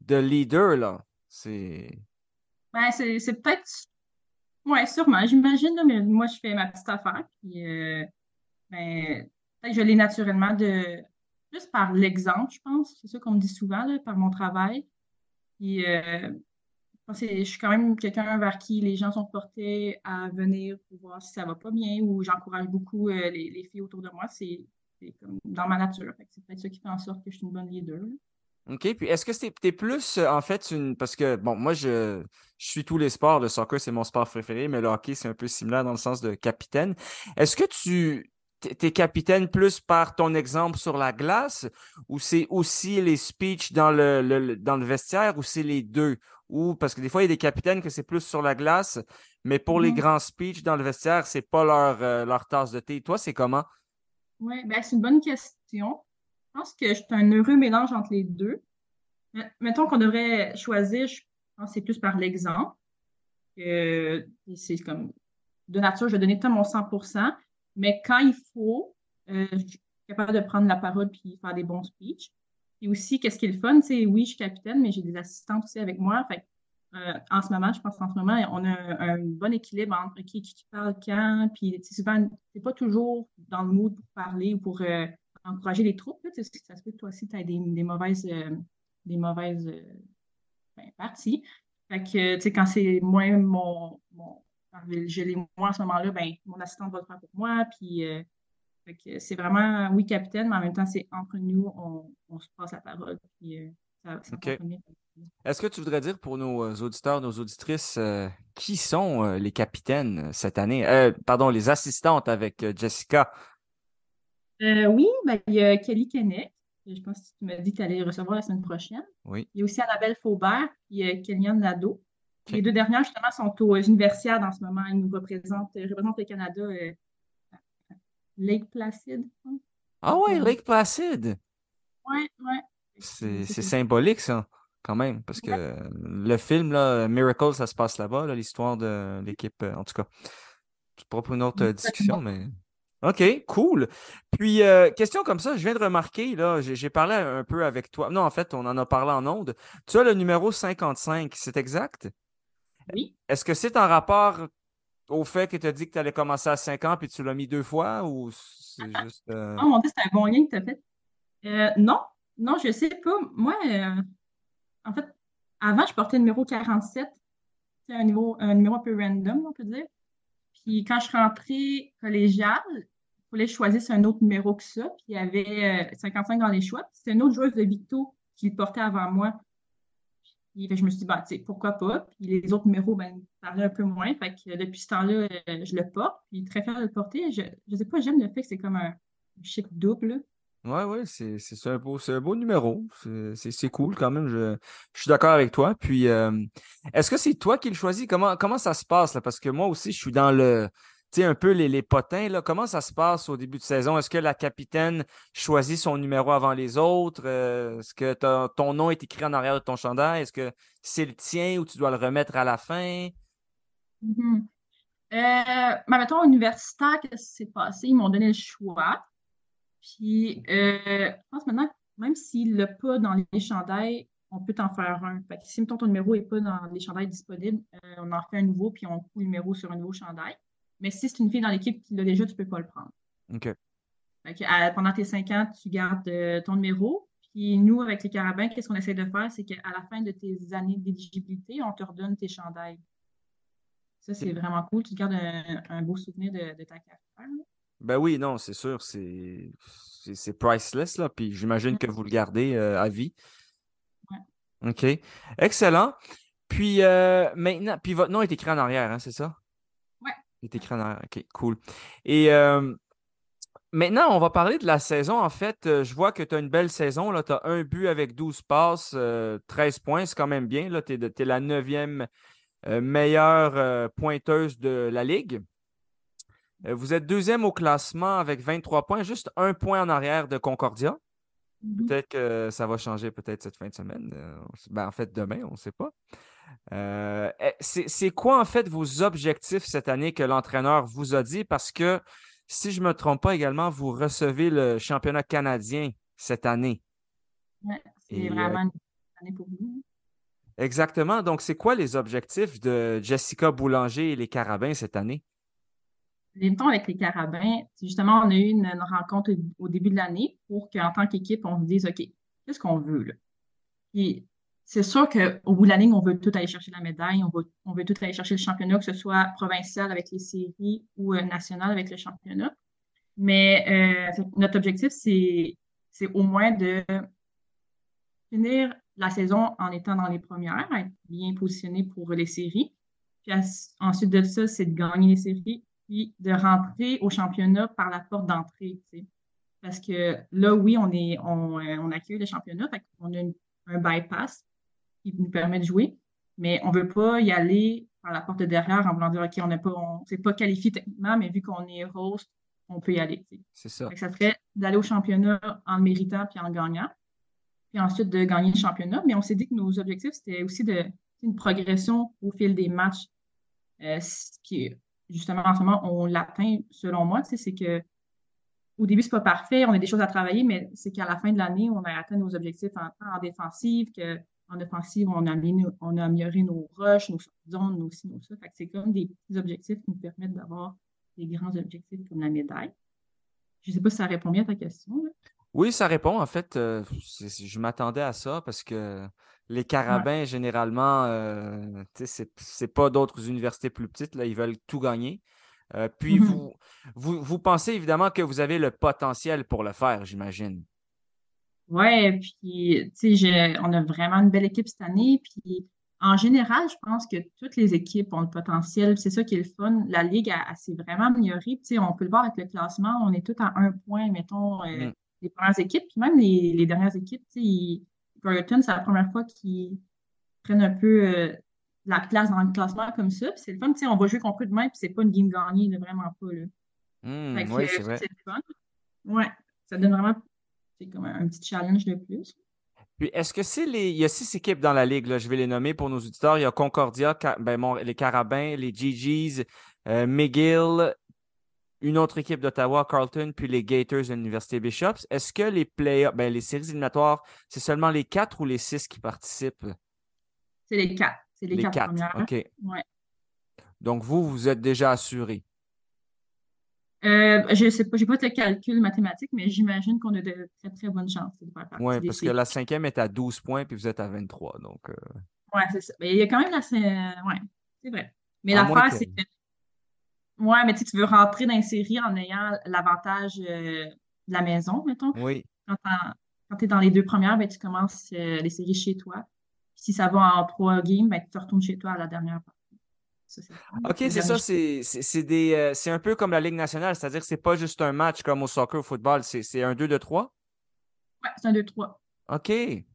de leader, là. C'est. Ben, c'est peut-être. Oui, sûrement, j'imagine, mais moi, je fais ma petite affaire. Puis, euh, ben, peut-être que je l'ai naturellement de, plus par l'exemple, je pense. C'est ça qu'on me dit souvent, là, par mon travail. Puis, euh, je suis quand même quelqu'un vers qui les gens sont portés à venir pour voir si ça va pas bien ou j'encourage beaucoup euh, les, les, filles autour de moi. C'est comme dans ma nature. C'est peut-être ça qui fait en sorte que je suis une bonne leader. OK. Puis est-ce que tu es, plus, euh, en fait, une. Parce que, bon, moi, je, suis tous les sports. Le soccer, c'est mon sport préféré, mais le hockey, c'est un peu similaire dans le sens de capitaine. Est-ce que tu es capitaine plus par ton exemple sur la glace ou c'est aussi les speeches dans le, dans le vestiaire ou c'est les deux? Ou parce que des fois, il y a des capitaines que c'est plus sur la glace, mais pour les mmh grands speeches dans le vestiaire, c'est pas leur, euh, leur tasse de thé. Toi, c'est comment? Oui, ben, c'est une bonne question. Je pense que c'est un heureux mélange entre les deux. Mettons qu'on devrait choisir, je pense que c'est plus par l'exemple. c'est comme de nature, je vais donner tout mon 100% mais quand il faut, euh, je suis capable de prendre la parole puis faire des bons speeches. Et aussi, qu'est-ce qui est le fun, c'est oui, je suis capitaine, mais j'ai des assistantes aussi avec moi. Euh, en ce moment, je pense qu'en ce moment, on a un, bon équilibre entre qui, qui parle quand, puis souvent, c'est pas toujours dans le mood pour parler ou pour euh, encourager les troupes. Là, ça se peut que toi aussi, tu as des, des, mauvaises, des mauvaises ben, parties. Fait que, tu sais, quand c'est moins mon, mon je l'ai moi à ce moment-là, ben, mon assistante va le faire pour moi. Puis, euh, c'est vraiment, oui, capitaine, mais en même temps, c'est entre nous, on, se passe la parole. Puis, euh, ça, Est-ce que tu voudrais dire pour nos euh, auditeurs, nos auditrices, qui sont les capitaines cette année? pardon, les assistantes avec Jessica? oui, ben, il y a Kelly Kenneth. Je pense que tu m'as dit que tu allais recevoir la semaine prochaine. Oui. Il y a aussi Annabelle Faubert et Kellyanne Nadeau. Les deux dernières, justement, sont aux universiades en ce moment. Ils nous représentent, euh, représentent le Canada. Euh, Lake Placid. Ah ouais, Lake Placid. Oui, oui. C'est symbolique, ça, quand même, parce que le film, là, Miracle, ça se passe là-bas, l'histoire de l'équipe, euh, en tout cas. C'est pas pour une autre discussion, mais. OK, cool. Puis, question comme ça, je viens de remarquer, là, j'ai parlé un peu avec toi. Non, en fait, on en a parlé en ondes. Tu as le numéro 55, c'est exact? Oui. Est-ce que c'est en rapport au fait que tu as dit que tu allais commencer à 5 ans puis tu l'as mis deux fois ou c'est ah, juste. Euh... Oh mon Dieu, c'est un bon lien que tu as fait. Euh, non, non, je sais pas. Moi, euh, en fait, avant, je portais le numéro 47. C'est un, niveau, un numéro un peu random, on peut dire. Puis quand je suis rentrée collégiale, il fallait choisir un autre numéro que ça. Puis il y avait 55 euh, dans les choix. C'était une autre joueuse de Victo qui le portait avant moi. Puis, je me suis dit, bah, pourquoi pas? Puis les autres numéros, ben, parlaient un peu moins. Fait que depuis ce temps-là, euh, je le porte. Puis très fière de le porter. Je ne sais pas, j'aime le fait que c'est comme un chic double. Oui, oui, c'est un, beau, un beau numéro. C'est cool quand même. Je, je suis d'accord avec toi. Puis, euh, est-ce que c'est toi qui le choisis? Comment, comment ça se passe? Là? Parce que moi aussi, je suis dans le, sais, un peu les, les potins, là, comment ça se passe au début de saison? Est-ce que la capitaine choisit son numéro avant les autres? Euh, est-ce que ton nom est écrit en arrière de ton chandail? Est-ce que c'est le tien ou tu dois le remettre à la fin? Euh, ben, mettons, universitaire, qu'est-ce qui s'est passé? Ils m'ont donné le choix. Puis, euh, je pense maintenant, même s'il l'a pas dans les chandails, on peut en faire un. Que si, mettons, ton numéro n'est pas dans les chandails disponibles, on en fait un nouveau, puis on coule le numéro sur un nouveau chandail. Mais si c'est une fille dans l'équipe qui l'a déjà, tu ne peux pas le prendre. OK. pendant tes cinq ans, tu gardes euh, ton numéro. Puis nous, avec les carabins, qu'est-ce qu'on essaie de faire? C'est qu'à la fin de tes années d'éligibilité, on te redonne tes chandails. Ça, c'est vraiment cool. Tu gardes un, beau souvenir de, ta carrière. Ben oui, non, c'est sûr. C'est priceless, là. Puis j'imagine que vous le gardez euh, à vie. Ouais. OK. Excellent. Puis euh, maintenant, puis votre nom est écrit en arrière, hein, c'est ça? Il est écrit en OK, cool. Et euh, maintenant, on va parler de la saison. En fait, euh, je vois que tu as une belle saison. Tu as un but avec 12 passes, 13 euh, points, c'est quand même bien. Tu es, la neuvième meilleure pointeuse de la Ligue. vous êtes deuxième au classement avec 23 points, juste un point en arrière de Concordia. Mm-hmm. Peut-être que ça va changer peut-être cette fin de semaine. Ben, en fait, demain, on ne sait pas. Euh, eh, c'est quoi en fait vos objectifs cette année que l'entraîneur vous a dit? Parce que si je ne me trompe pas également, vous recevez le championnat canadien cette année. C'est euh, vraiment une année pour nous. Exactement. Donc, c'est quoi les objectifs de Jessica Boulanger et les Carabins cette année? mettons avec les Carabins, justement, on a eu une, une rencontre au, au début de l'année pour qu'en tant qu'équipe, on se dise, OK, qu'est-ce qu'on veut là? Puis c'est sûr qu'au bout de la ligne, on veut tout aller chercher la médaille, on veut, on tout aller chercher le championnat, que ce soit provincial avec les séries ou euh, national avec le championnat. Mais euh, notre objectif, c'est au moins de finir la saison en étant dans les premières, être bien positionné pour les séries. Puis ensuite de ça, c'est de gagner les séries, puis de rentrer au championnat par la porte d'entrée. Parce que là, oui, on est on, euh, on accueille le championnat, qu'on a un bypass qui nous permet de jouer, mais on veut pas y aller par la porte de derrière en voulant dire OK, on n'est pas on s'est pas qualifié techniquement, mais vu qu'on est host, on peut y aller. C'est ça. Que ça serait d'aller au championnat en le méritant puis en le gagnant. Puis ensuite de gagner le championnat. Mais on s'est dit que nos objectifs, c'était aussi de une progression au fil des matchs. Euh, puis justement, en ce moment, on l'atteint, selon moi, c'est que au début, c'est pas parfait, on a des choses à travailler, mais c'est qu'à la fin de l'année, on a atteint nos objectifs en, en défensive, qu'en offensive, on a, amélioré, on a amélioré nos rushs, nos zones, nos ci, nos ça. C'est comme des petits objectifs qui nous permettent d'avoir des grands objectifs comme la médaille. Je sais pas si ça répond bien à ta question. là. Oui, ça répond. En fait, euh, je m'attendais à ça parce que les Carabins, généralement, euh, c'est pas d'autres universités plus petites. Là, ils veulent tout gagner. Euh, puis Mhm. vous, vous, vous pensez évidemment que vous avez le potentiel pour le faire, j'imagine. Ouais, puis, tu sais, on a vraiment une belle équipe cette année. Puis, en général, je pense que toutes les équipes ont le potentiel. C'est ça qui est le fun. La Ligue, elle, elle s'est vraiment améliorée. Tu sais, on peut le voir avec le classement. On est tous à un point, mettons, euh, Mm. les premières équipes. Puis même les, les dernières équipes, tu sais, Brighton, c'est la première fois qu'ils prennent un peu euh, la place dans le classement comme ça. Puis, c'est le fun. Tu sais, on va jouer contre eux demain, puis c'est pas une game gagnée, là, vraiment pas, là. Que, oui, euh, c'est vrai. c'est le fun. Ouais, ça donne vraiment, c'est comme un, un petit challenge de plus. Puis est-ce que c'est les. Il y a six équipes dans la ligue, là, je vais les nommer pour nos auditeurs. Il y a Concordia, ben, mon- les Carabins, les GGs, euh, McGill, une autre équipe d'Ottawa, Carlton, puis les Gators de l'Université Bishops. Est-ce que les play ben, les séries éliminatoires, c'est seulement les quatre ou les six qui participent? C'est les quatre. C'est les, Les quatre, quatre, premières. OK. Ouais. Donc vous, vous êtes déjà assuré. Euh, je sais pas, j'ai pas de calcul mathématique, mais j'imagine qu'on a de très, très bonnes chances de faire partie Oui, des parce que la cinquième est à 12 points, puis vous êtes à 23. Donc, euh, Ouais, c'est ça. Mais il y a quand même la... euh, Ouais, c'est vrai. Mais l'affaire, c'est que... Ouais, mais tu veux rentrer dans une série en ayant l'avantage euh, de la maison, mettons. oui. Quand tu es dans les deux premières, ben, tu commences les séries chez toi. Puis si ça va en trois games, ben, tu retournes chez toi à la dernière partie. Ça. OK, c'est ça. C'est euh, c'est un peu comme la Ligue nationale, c'est-à-dire que c'est pas juste un match comme au soccer, au football, c'est un 2 de 3. Ouais, c'est un, deux, trois. OK,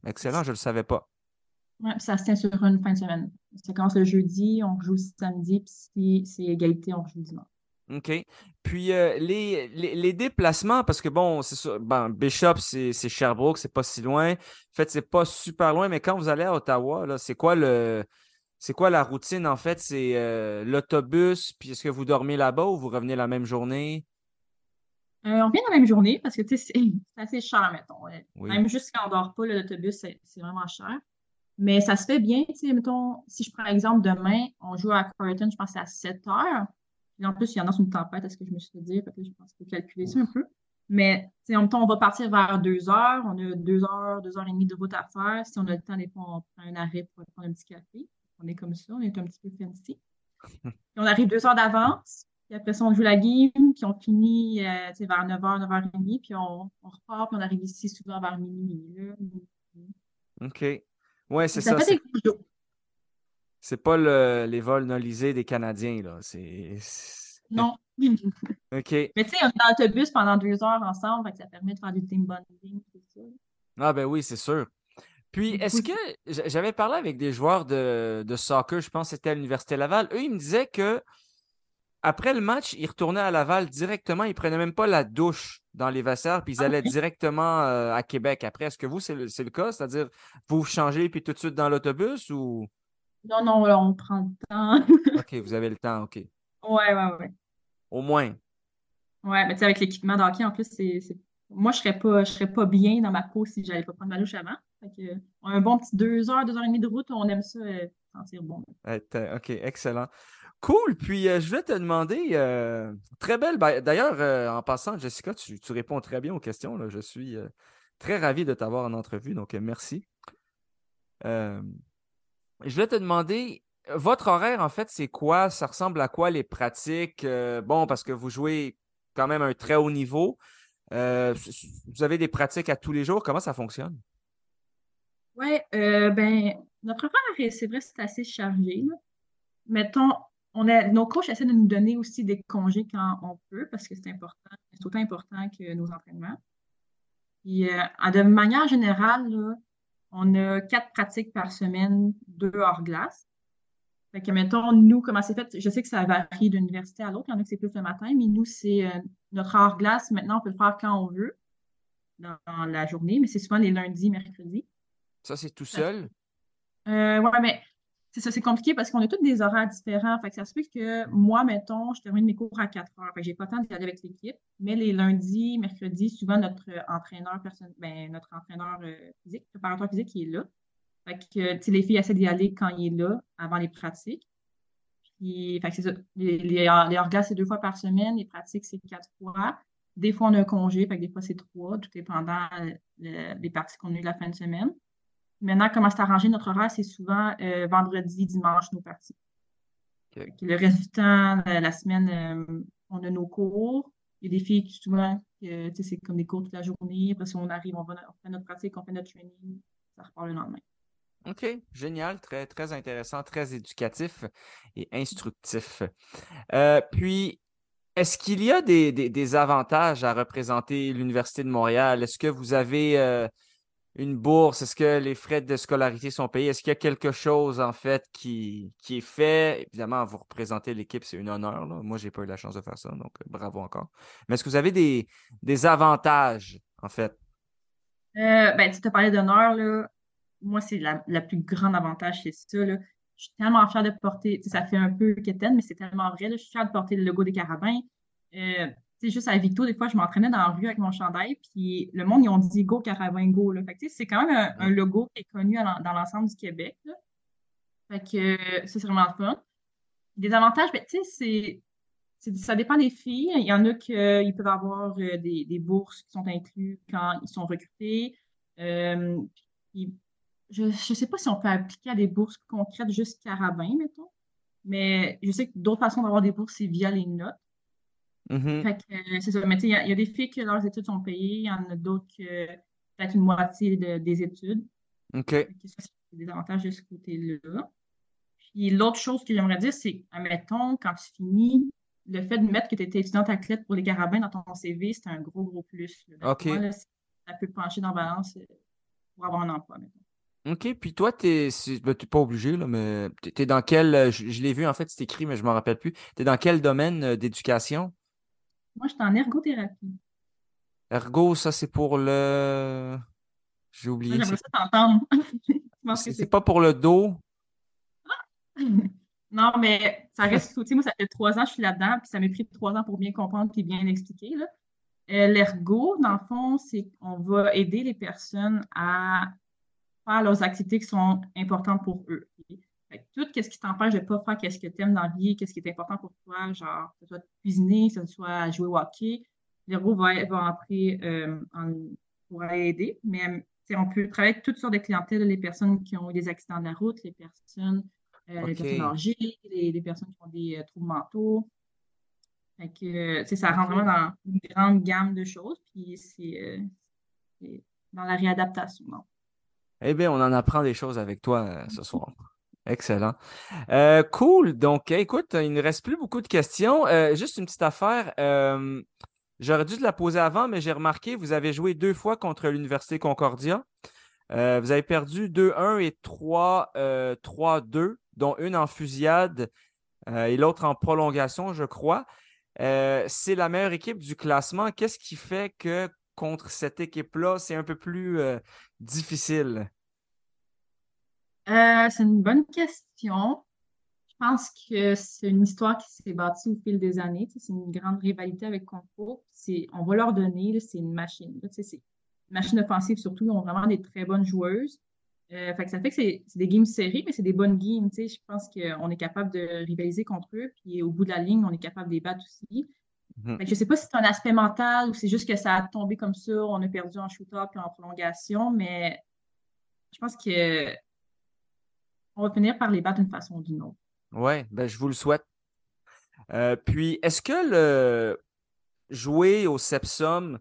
excellent, je ne le savais pas. Ouais, puis ça se tient sur une fin de semaine. Ça commence le jeudi, on joue samedi, puis si c'est égalité, on joue dimanche. OK. Puis euh, les, les, les déplacements, parce que bon, c'est ça, bon, Bishop, c'est Sherbrooke, c'est pas si loin. En fait, c'est pas super loin, mais quand vous allez à Ottawa, c'est quoi le c'est quoi la routine en fait? C'est euh, l'autobus, puis est-ce que vous dormez là-bas ou vous revenez la même journée? Euh, on vient la même journée parce que c'est assez cher, mettons. Euh, Oui. Même juste quand on dort pas, l'autobus, c'est vraiment cher. Mais ça se fait bien, mettons, si je prends exemple demain, on joue à Carleton, je pense que c'est à 7 heures. Puis en plus, il y en a une tempête, à ce que je me suis fait dire, fait que je pense qu'il faut calculer ça un peu. Mais, en même temps, on va partir vers 2 heures, on a 2 heures, 2 heures et demie de route à faire. Si on a le temps, des fois, on prend un arrêt pour prendre un petit café. On est comme ça, on est un petit peu fancy. Puis on arrive 2 heures d'avance, puis après ça, on joue la game, puis on finit euh, vers 9h, 9h30, puis on, on repart, puis on arrive ici souvent vers minuit. OK. Ouais, c'est Ça, ça. C'est des coups d'eau. c'est pas le- les vols nolisés des Canadiens, là. C'est. c'est- Non. OK. Mais tu sais, on est dans l'autobus pendant deux heures ensemble, fait que ça permet de faire du team bonding, tout ça. Ah ben oui, c'est sûr. Puis, est-ce que j'avais parlé avec des joueurs de, de soccer, je pense que c'était à l'Université Laval. Eux, ils me disaient que après le match, ils retournaient à Laval directement. Ils prenaient même pas la douche dans les vestiaires, puis ils Ah, allaient directement euh, à Québec après. Est-ce que vous, c'est le, le cas? C'est-à-dire, vous changez puis tout de suite dans l'autobus ou? Non, non, là, on prend le temps. OK, vous avez le temps, OK. ouais, ouais, ouais. Au moins. Ouais, mais tu sais, avec l'équipement d'hockey, en plus, c'est- Moi, je serais pas, je serais pas bien dans ma peau si j'allais pas prendre ma douche avant. Que, un bon petit deux heures, deux heures et demie de route, on aime ça euh, sentir bon. Euh, OK, excellent. Cool. Puis euh, je vais te demander, euh, très belle. ben, D'ailleurs, euh, en passant, Jessica, tu, tu réponds très bien aux questions. là. Je suis euh, très ravi de t'avoir en entrevue, donc euh, merci. Euh, je vais te demander, votre horaire, en fait, c'est quoi? Ça ressemble à quoi les pratiques? Euh, bon, parce que vous jouez quand même un très haut niveau. Euh, vous avez des pratiques à tous les jours. Comment ça fonctionne? Oui, euh, ben, notre horaire, c'est vrai, c'est assez chargé. là. Mettons, on a, nos coachs essaient de nous donner aussi des congés quand on peut, parce que c'est important, c'est autant important que nos entraînements. Puis, euh, de manière générale, on a quatre pratiques par semaine, deux hors glace. Fait que, mettons, nous, comment c'est fait? Je sais que ça varie d'une université à l'autre. Il y en a que c'est plus le matin, mais nous, c'est euh, notre hors glace. Maintenant, on peut le faire quand on veut dans, dans la journée, mais c'est souvent les lundis, mercredis. Ça, c'est tout seul? Euh, ouais, mais c'est ça, c'est compliqué parce qu'on a tous des horaires différents. Fait que ça se peut que moi, mettons, je termine mes cours à 4 heures. Fait que j'ai pas le temps d'y aller avec l'équipe. Mais les lundis, mercredis, souvent notre euh, entraîneur personne, ben, notre entraîneur euh, physique, préparateur physique, il est là. Fait que, les filles essaient d'y aller quand il est là, avant les pratiques. Puis, fait que c'est ça. Les, les, c'est deux fois par semaine. Les pratiques, c'est quatre fois. Des fois, on a un congé. Fait que des fois, c'est trois, tout dépendant euh, des parties qu'on a eues la fin de semaine. Maintenant, comment c'est arrangé notre horaire, c'est souvent euh, vendredi, dimanche, nos parties. Le reste du temps, la, semaine, euh, on a nos cours. Il y a des filles qui, souvent, c'est comme des cours toute la journée. Après, si on arrive, on, va, on fait notre pratique, on fait notre training, ça repart le lendemain. OK, génial, très, très intéressant, très éducatif et instructif. Euh, puis, est-ce qu'il y a des, des- des avantages à représenter l'Université de Montréal? Est-ce que vous avez euh, une bourse? Est-ce que les frais de scolarité sont payés? Est-ce qu'il y a quelque chose, en fait, qui, est fait? Évidemment, vous représentez l'équipe, c'est un honneur. Moi, j'ai pas eu la chance de faire ça, donc euh, bravo encore. Mais est-ce que vous avez des, avantages, en fait? Euh, ben, tu te parlais d'honneur. Moi, c'est la, plus grande avantage, c'est ça, là. Je suis tellement fière de porter, ça fait un peu quétaine, mais c'est tellement vrai, là. Je suis fière de porter le logo des Carabins. Euh, sais, juste à Victo, des fois, je m'entraînais dans la rue avec mon chandail, puis le monde, ils ont dit Go Carabin, go, là. Fait que, c'est quand même un, un logo qui est connu à dans l'ensemble du Québec, là. Fait que, euh, ça, c'est vraiment fun. Des avantages, ben, tu sais, c'est, ça dépend des filles. Il y en a qui peuvent avoir euh, des, des bourses qui sont incluses quand ils sont recrutés. Euh, puis je ne sais pas si on peut appliquer à des bourses concrètes juste carabin, mettons. Mais je sais que d'autres façons d'avoir des bourses, c'est via les notes. Fait que, euh, c'est ça. Mais tu sais, il y, a- il y a des filles que leurs études sont payées, il y en a d'autres que peut-être une moitié de- des études. OK. Ça, c'est des avantages de ce côté-là. Puis l'autre chose que j'aimerais dire, c'est, admettons, quand tu finis, le fait de mettre que tu étais étudiante athlète pour les carabins dans ton CV, c'est un gros, gros plus. là. OK. moi, là, ça peut pencher dans la balance euh, pour avoir un emploi, mettons. OK, puis toi, t'es, ben, pas obligé, là, mais t'es, dans quel, euh, je, je l'ai vu en fait, c'est écrit, mais je m'en rappelle plus. T'es dans quel domaine d'éducation? Moi, je suis en ergothérapie. Ergo, ça c'est pour le... J'ai oublié. J'aimerais C'est, ça t'entendre. C'est- pas pour le dos? Non, mais ça reste tout. Tu sais, moi, ça fait trois ans que je suis là-dedans, puis ça m'a pris trois ans pour bien comprendre et bien expliquer, là. Euh, l'ergo, dans le fond, c'est qu'on va aider les personnes à faire leurs activités qui sont importantes pour eux. Tout ce qui t'empêche de ne pas faire qu'est-ce que tu aimes dans la vie, qu'est-ce qui est important pour toi, genre, que ce soit cuisiner, que ce soit jouer au hockey, l'ergo va, va après euh, en, pourra aider. Mais sais, on peut travailler avec toutes sortes de clientèles, les personnes qui ont eu des accidents de la route, les personnes, euh, les OK. personnes âgées, les, les personnes qui ont des euh, troubles mentaux. Fait que, euh, ça rentre vraiment dans une grande gamme de choses, puis c'est euh, dans la réadaptation. non. Eh bien, on en apprend des choses avec toi euh, ce soir. Excellent. Euh, cool. Donc, écoute, il ne reste plus beaucoup de questions. Euh, juste une petite affaire. euh, j'aurais dû te la poser avant, mais j'ai remarqué, vous avez joué deux fois contre l'Université Concordia. Vous avez perdu 2-1 et 3, euh, 3-2, dont une en fusillade et l'autre en prolongation, je crois. C'est la meilleure équipe du classement. Qu'est-ce qui fait que contre cette équipe-là, c'est un peu plus difficile? Euh, c'est une bonne question. Je pense que c'est une histoire qui s'est bâtie au fil des années. C'est une grande rivalité avec Concours. On va leur donner, c'est une machine. c'est une machine offensive surtout. Ils ont vraiment des très bonnes joueuses. Euh, fait que ça fait que c'est des games serrés, mais c'est des bonnes games. Je pense qu'on est capable de rivaliser contre eux, puis au bout de la ligne, on est capable de les battre aussi. Mhm. Fait que je sais pas si c'est un aspect mental ou c'est juste que ça a tombé comme ça, on a perdu en shoot-up puis en prolongation, mais je pense que on va finir par les battre d'une façon ou d'une autre. Ouais, ben je vous le souhaite. Euh, puis, est-ce que le jouer au Sepsum,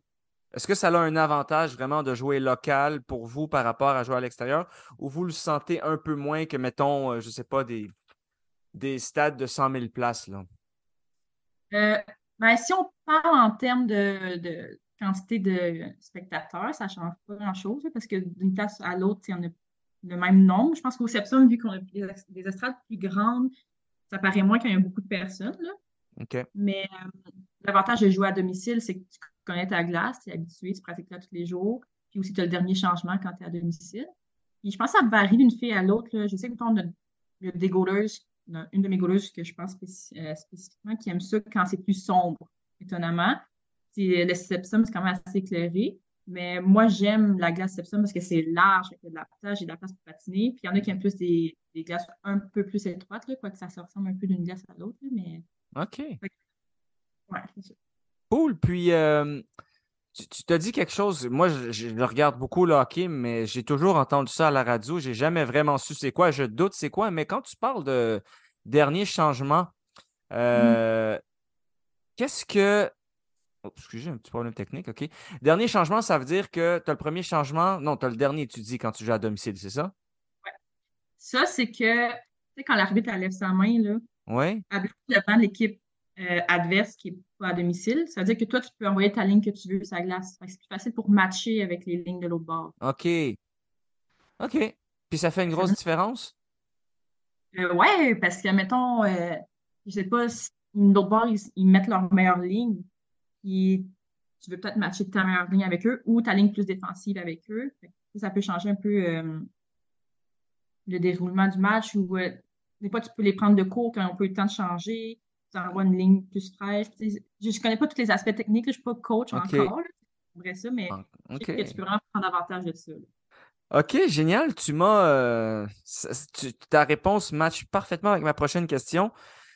est-ce que ça a un avantage vraiment de jouer local pour vous par rapport à jouer à l'extérieur? Ou vous le sentez un peu moins que, mettons, euh, je sais pas, des, des stades de 100 000 places, là? Euh, ben, si on parle en termes de, de quantité de spectateurs, ça ne change pas grand-chose là, parce que d'une place à l'autre, il y en a le même nombre. Je pense qu'au Sepsum, vu qu'on a des, des estrades plus grandes, ça paraît moins qu'il y a beaucoup de personnes. Là. Mais euh, l'avantage de jouer à domicile, c'est que tu connais ta glace, tu es habitué, tu pratiques là tous les jours. Puis aussi, tu as le dernier changement quand tu es à domicile. Puis je pense que ça varie d'une fille à l'autre. Je sais que on a, il y a des une de mes goalers que je pense euh, spécifiquement qui aime ça quand c'est plus sombre, étonnamment. Le Sepsum, c'est quand même assez éclairé. Mais moi, j'aime la glace Sepsum parce que c'est large, il y a de la place, j'ai de la place pour patiner. Puis il y en a qui aiment plus des, des glaces un peu plus étroites, là, quoique ça se ressemble un peu d'une glace à l'autre. Mais OK. ouais, c'est ça. Cool. Puis, euh, tu, tu t'as dit quelque chose. Moi, je, je le regarde beaucoup le hockey, mais j'ai toujours entendu ça à la radio. J'ai jamais vraiment su c'est quoi. Je doute c'est quoi. Mais quand tu parles de dernier changement, euh, qu'est-ce que. Oh, excusez, un petit problème technique. OK. Dernier changement, ça veut dire que tu as le premier changement. Non, tu as le dernier, tu dis, quand tu joues à domicile, c'est ça? Ça, c'est que, tu sais, quand l'arbitre lève sa main, là, Oui. elle devant l'équipe euh, adverse qui n'est pas à domicile, ça veut dire que toi, tu peux envoyer ta ligne que tu veux sur la glace. C'est plus facile pour matcher avec les lignes de l'autre bord. OK. OK. Puis ça fait une grosse différence? Euh, ouais, parce que, mettons, euh, je sais pas, si l'autre bord, ils, ils mettent leur meilleure ligne, puis tu veux peut-être matcher ta meilleure ligne avec eux ou ta ligne plus défensive avec eux. Ça peut changer un peu euh, le déroulement du match ou euh, des fois, tu peux les prendre de court quand on peut eu le temps de changer. Tu envoies une ligne plus fraîche. Je ne connais pas tous les aspects techniques, là, je ne suis pas coach encore. là, ça, mais je OK. sais que tu peux vraiment prendre avantage de ça. là. OK, génial. Tu m'as. euh, ta réponse match parfaitement avec ma prochaine question.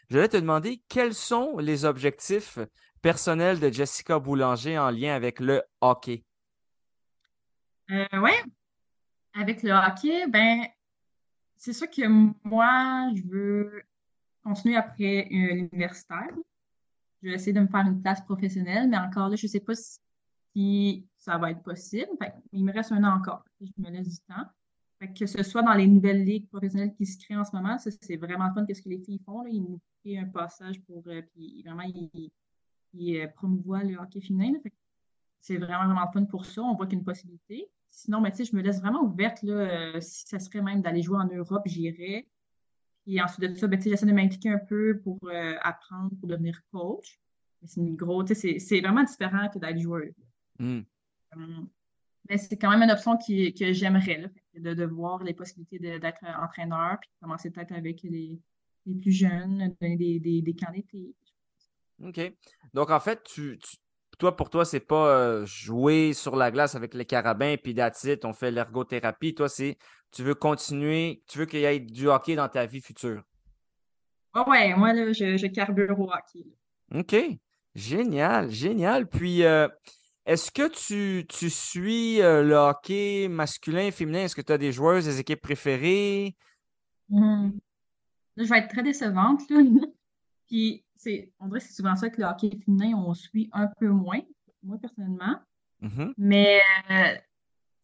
Je vais te demander quels sont les objectifs personnels de Jessica Boulanger en lien avec le hockey? Euh, ouais. Avec le hockey, ben, c'est sûr que moi, je veux continuer après euh, l'universitaire. Je vais essayer de me faire une place professionnelle, mais encore là, je ne sais pas si ça va être possible. Il me reste un an encore. Je me laisse du temps. Que, ce soit dans les nouvelles ligues professionnelles qui se créent en ce moment, c'est vraiment fun qu'est-ce que les filles font. Là? Ils nous créent un passage pour. euh, puis vraiment, ils, ils, euh, promouvoient le hockey féminin. c'est vraiment, vraiment fun pour ça. On voit qu'il y a une possibilité. Sinon, ben, je me laisse vraiment ouverte. Là, euh, si ça serait même d'aller jouer en Europe, j'irais. Puis ensuite de ça, ben, j'essaie de m'impliquer un peu pour euh, apprendre, pour devenir coach. Mais c'est une grosse, c'est c'est vraiment différent que d'être joueuse. Hmm. Hum. Mais c'est quand même une option qui, que j'aimerais, de, de voir les possibilités de- d'être entraîneur, puis de commencer peut-être avec les, les plus jeunes, donner des, des, des camps d'été. OK. Donc, en fait, tu, tu- toi, pour toi, c'est pas euh, jouer sur la glace avec les carabins puis it, on fait l'ergothérapie. Toi, c'est tu veux continuer, tu veux qu'il y ait du hockey dans ta vie future? Ouais, ouais, moi, là, je, je carbure au hockey. OK. Génial, génial. Puis, euh, est-ce que tu, tu suis euh, le hockey masculin, féminin? Est-ce que tu as des joueuses, des équipes préférées? Là, je vais être très décevante, là. Puis, c'est, on dirait que c'est souvent ça que le hockey féminin, on suit un peu moins, moi, personnellement. Mhm. Mais, euh,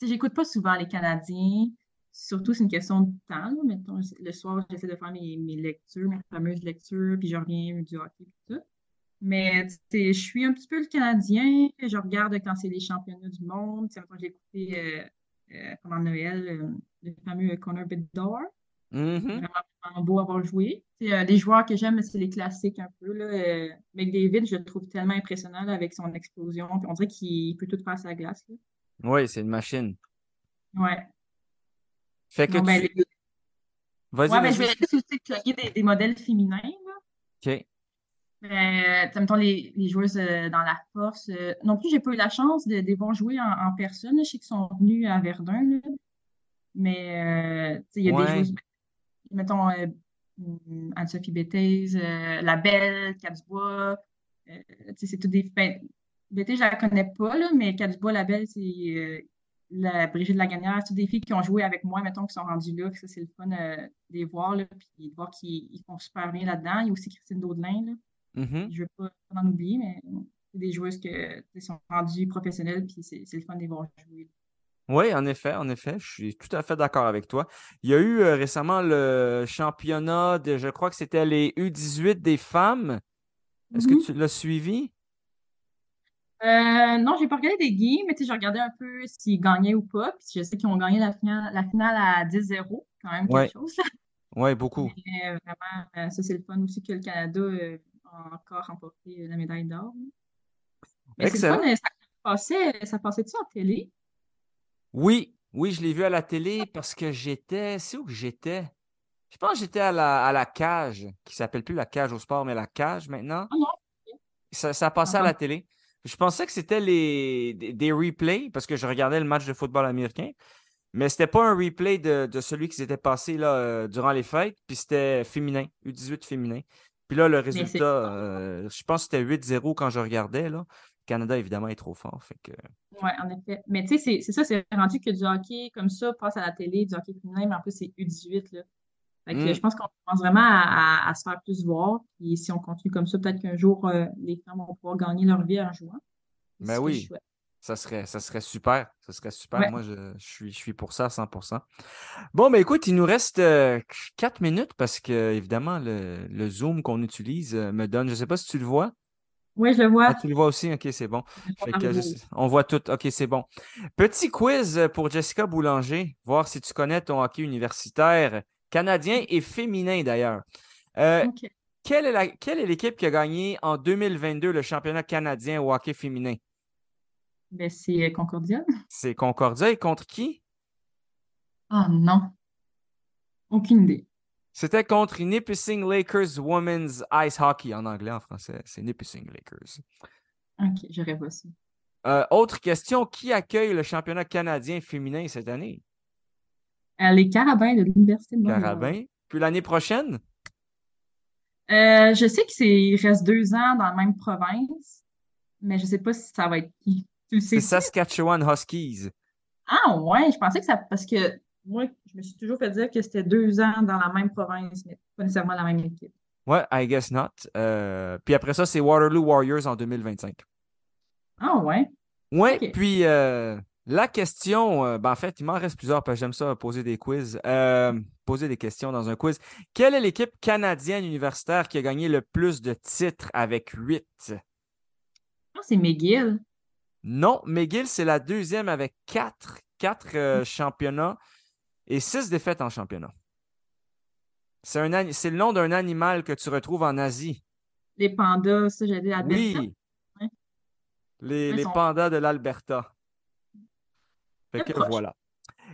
j'écoute pas souvent les Canadiens. Surtout, c'est une question de temps. là. Mettons, le soir, j'essaie de faire mes, mes lectures, mes fameuses lectures, puis je reviens du hockey et tout. Mais, je suis un petit peu le Canadien. Je regarde quand c'est les championnats du monde. Mettons, j'ai écouté euh, euh, pendant Noël euh, le fameux Connor Bedard. Mhm. Vraiment, vraiment beau à avoir joué. Euh, des joueurs que j'aime, c'est les classiques un peu. Là. Euh, McDavid, je le trouve tellement impressionnant là, avec son explosion. Puis on dirait qu'il peut tout faire sur la glace. Oui, c'est une machine. Ouais. Fait que Non, ben, tu... les- Vas-y, Ouais, ben, vas-y. je vais aussi plugger des, des modèles féminins. là. OK. Euh, mettons, les, les joueuses euh, dans la force. euh, non plus, j'ai pas eu la chance de, de les voir jouer en, en personne. là. Je sais qu'ils sont venus à Verdun. là. Mais euh, il y a Ouais. des joueuses, mettons, euh, hum, Anne-Sophie Béthez, euh, La Belle, Cadusbois. euh, tu sais, c'est tout des. Ben, Béthez, je la connais pas, là, mais Cadusbois, La Belle, c'est euh, la Brigitte Lagagnère. C'est toutes des filles qui ont joué avec moi, mettons, qui sont rendues là. Ça, c'est le fun de les voir, là, puis de voir qu'ils ils font super bien là-dedans. Il y a aussi Christine Daudelin, là. Mhm. Je veux pas en oublier, mais c'est des joueuses qui sont rendues professionnelles, puis c'est c'est le fun de les voir jouer. Oui, en effet, en effet, je suis tout à fait d'accord avec toi. Il y a eu euh, récemment le championnat de, je crois que c'était les U18 des femmes. Est-ce Mhm. que tu l'as suivi? Euh, non, j'ai pas regardé des games, mais j'ai regardé un peu s'ils gagnaient ou pas. Puis je sais qu'ils ont gagné la finale, la finale à 10-0, quand même Ouais. quelque chose. Oui, beaucoup. Mais euh, vraiment, euh, ça, c'est le fun aussi que le Canada a encore remporté la médaille d'or. là. Mais c'est le Excellent. fun, ça passait, ça passait-tu en télé? Oui, oui, je l'ai vu à la télé parce que j'étais. C'est où que j'étais? Je pense que j'étais à la, à la cage, qui s'appelle plus la cage au sport, mais la cage maintenant. Ah? Ça, ça passait à Ah. la télé. Je pensais que c'était les, des, des replays parce que je regardais le match de football américain. Mais c'était pas un replay de, de celui qui s'était passé là, euh, durant les fêtes. Puis c'était féminin, U18 féminin. Puis là, le résultat, euh, je pense que c'était 8-0 quand je regardais. Là. Canada, évidemment, est trop fort. Fait que... Oui, en effet. Mais tu sais, c'est- ça, c'est rendu que du hockey comme ça passe à la télé, du hockey féminin, mais en plus, c'est U18, là. Fait que Mm. je pense qu'on commence vraiment à, à- à se faire plus voir. Puis si on continue comme ça, peut-être qu'un jour, euh, les femmes vont pouvoir gagner leur vie en jouant. C'est Ben oui. Ça serait, ça serait super. Ça serait super. Ouais. Moi, je, je suis, je suis pour ça à 100%. Bon, ben écoute, il nous reste 4 minutes parce que, évidemment, le, le Zoom qu'on utilise euh, me donne. Je ne sais pas si tu le vois. Oui, je le vois. Ah, tu le vois aussi? Ok, c'est bon. Fait que, je Argo. sais- on voit tout. Ok, c'est bon. Petit quiz pour Jessica Boulanger, voir si tu connais ton hockey universitaire canadien et féminin d'ailleurs. Euh, est quelle est l'équipe qui a gagné en 2022 le championnat canadien au hockey féminin? Ben, c'est euh, Concordia. C'est Concordia et contre qui? Ah non. Aucune idée. C'était contre Nipissing Lakers Women's Ice Hockey en anglais, en français. C'est Nipissing Lakers. OK, j'aurais pas su. Euh, autre question, qui accueille le championnat canadien féminin cette année? Euh, les Carabins de l'Université de Montréal. Carabin. Puis l'année prochaine? Euh, je sais qu'il reste deux ans dans la même province, mais je sais pas si ça va être qui. C'est Saskatchewan Huskies. Ah ouais, je pensais que ça. Parce que moi, je me suis toujours fait dire que c'était deux ans dans la même province, mais pas nécessairement la même équipe. Ouais, I guess not. Euh, puis après ça, c'est Waterloo Warriors en 2025. Ah ouais? Ouais, puis euh, la question, euh, ben en fait, il m'en reste plusieurs parce que j'aime ça poser des quiz. Poser des questions dans un quiz. Quelle est l'équipe canadienne universitaire qui a gagné le plus de titres avec 8? Ah, c'est McGill. Non, McGill, c'est la deuxième avec 4, quatre championnats et 6 défaites en championnat. C'est un ani- c'est le nom d'un animal que tu retrouves en Asie. Les pandas, ça, j'avais à Oui. Ouais. Les, les sont- pandas de l'Alberta. Fait que proche. voilà.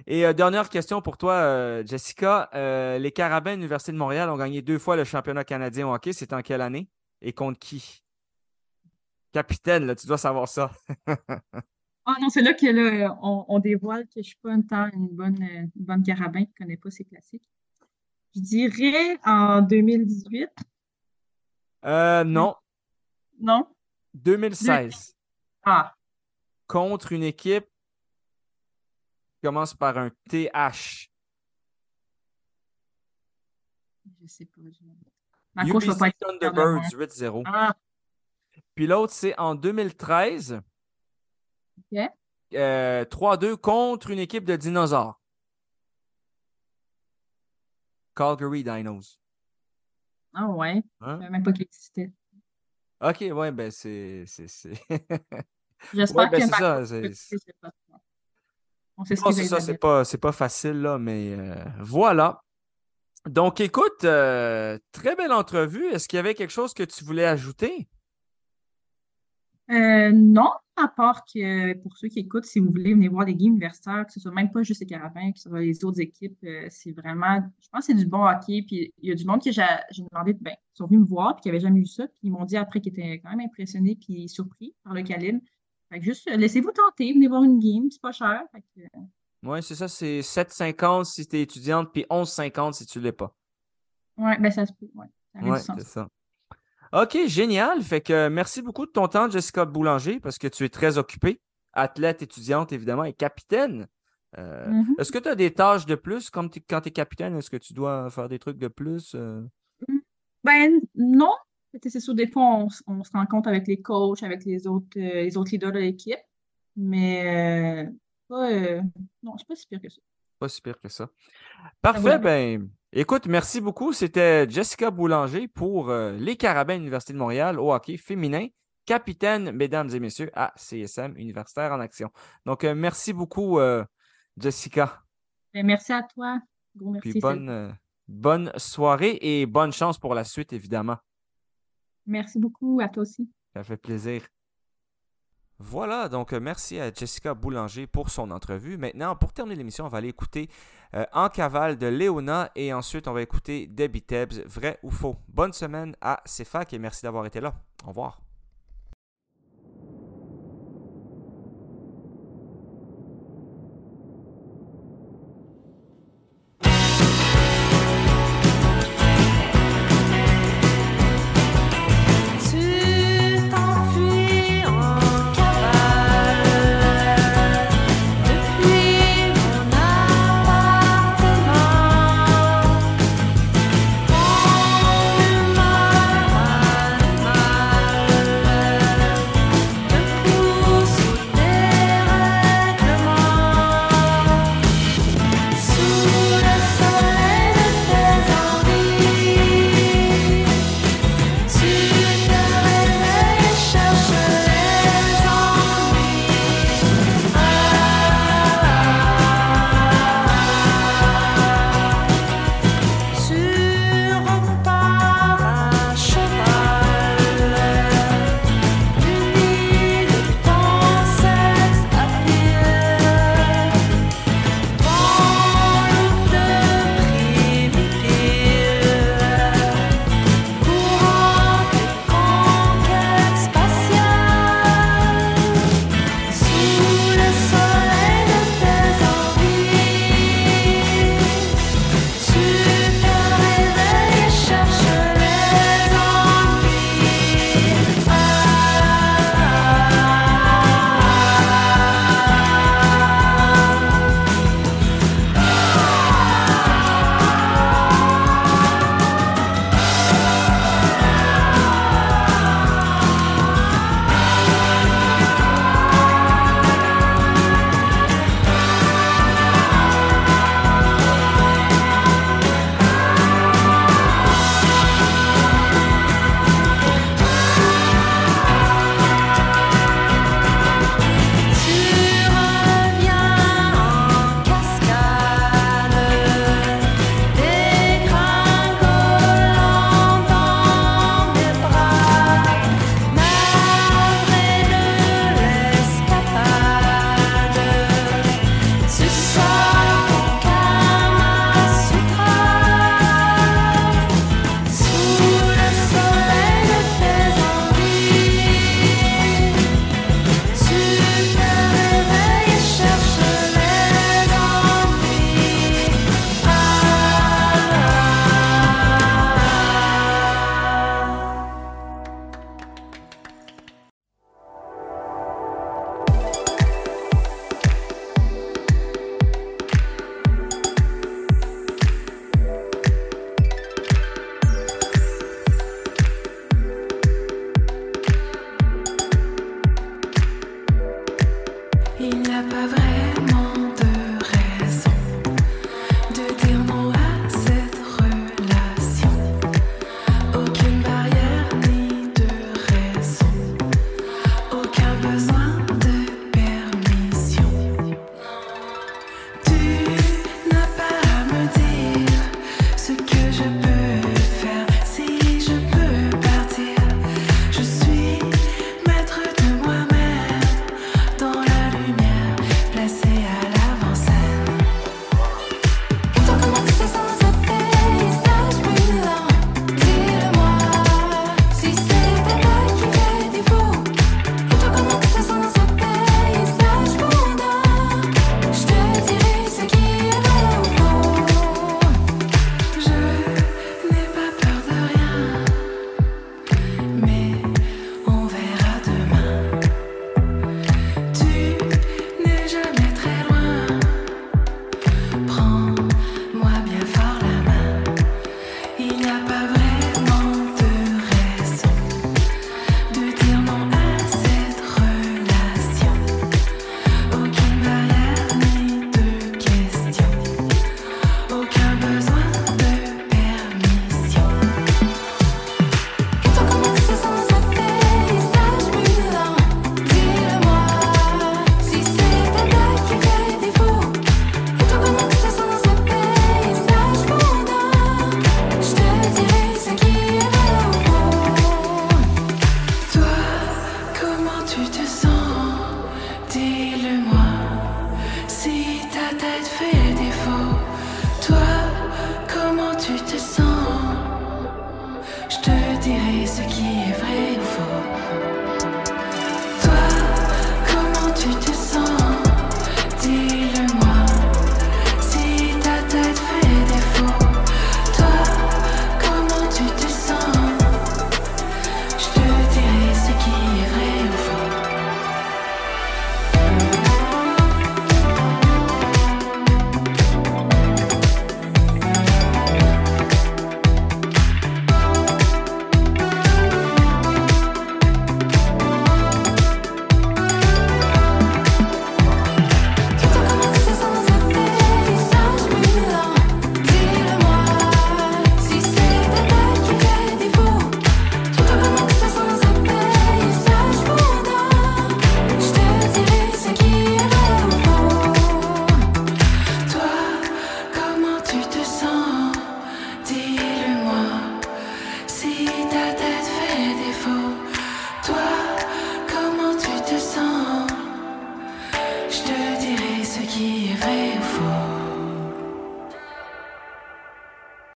Et euh, dernière question pour toi, euh, Jessica. Euh, les Carabins de l'Université de Montréal ont gagné deux fois le championnat canadien au hockey. C'est en quelle année? Et contre qui? Capitaine, là, tu dois savoir ça. Ah non, c'est là que là, on, on dévoile que je suis pas une, tant une bonne, euh, une bonne carabin qui connaît pas ses classiques. Je dirais en 2018. Euh, non, Non? 2016. Ah, Contre une équipe qui commence par un TH. je sais pas. je- Ma va UBC pas être fière de moi. Thunderbirds 8-0. Ah, Puis l'autre, c'est en 2013. Ok. euh, 3-2 contre une équipe de dinosaures. Calgary Dinos. Ah ouais. Hein? Je savais même pas qu'il existait. Ok, ouais, ben c'est. J'espère Ouais, ben que c'est ça, c'est- ce ça, c'est pas, c'est pas facile, là, mais euh, voilà. Donc, écoute, euh, très belle entrevue. Est-ce qu'il y avait quelque chose que tu voulais ajouter? Euh, non, à part que pour ceux qui écoutent, si vous voulez venir voir des games universitaires, que ce soit même pas juste les Carabins, que ce soit les autres équipes, euh, c'est vraiment, je pense que c'est du bon hockey. Puis il y a du monde que j'ai demandé, ben, ils sont venus me voir, puis qui n'avaient jamais vu ça, puis ils m'ont dit après qu'ils étaient quand même impressionnés puis surpris par le calibre. Fait que juste, laissez-vous tenter, venez voir une game, c'est pas cher. Que, euh, Oui, c'est ça, c'est 7,50 si tu es étudiante, puis 11,50 si tu ne l'es pas. Oui, ben ça se peut. Ouais, Oui, c'est ça. OK, génial. Fait que merci beaucoup de ton temps, Jessica Boulanger, parce que tu es très occupée. Athlète, étudiante, évidemment, et capitaine. Euh, Mhm. Est-ce que tu as des tâches de plus? Comme quand tu es capitaine? Est-ce que tu dois faire des trucs de plus? euh? Ben non. C'est sûr, des fois, on, on se rencontre avec les coachs, avec les autres, euh, les autres leaders de l'équipe. Mais pas, non, c'est pas si pire que ça. Pas si pire que ça. Parfait, ben, écoute, merci beaucoup. C'était Jessica Boulanger pour euh, les Carabins Université de Montréal au hockey féminin, capitaine, mesdames et messieurs, à CSM Universitaire en action. Donc, euh, merci beaucoup, euh, Jessica. Ben, merci à toi. Gros merci. Puis bonne, Sylvain. bonne soirée et bonne chance pour la suite, évidemment. Merci beaucoup à toi aussi. Ça fait plaisir. Voilà, donc euh, merci à Jessica Boulanger pour son entrevue. Maintenant, pour terminer l'émission, on va aller écouter euh, En cavale de Léona et ensuite on va écouter Debbie Tebbs, vrai ou faux. Bonne semaine à CFAC et merci d'avoir été là. Au revoir.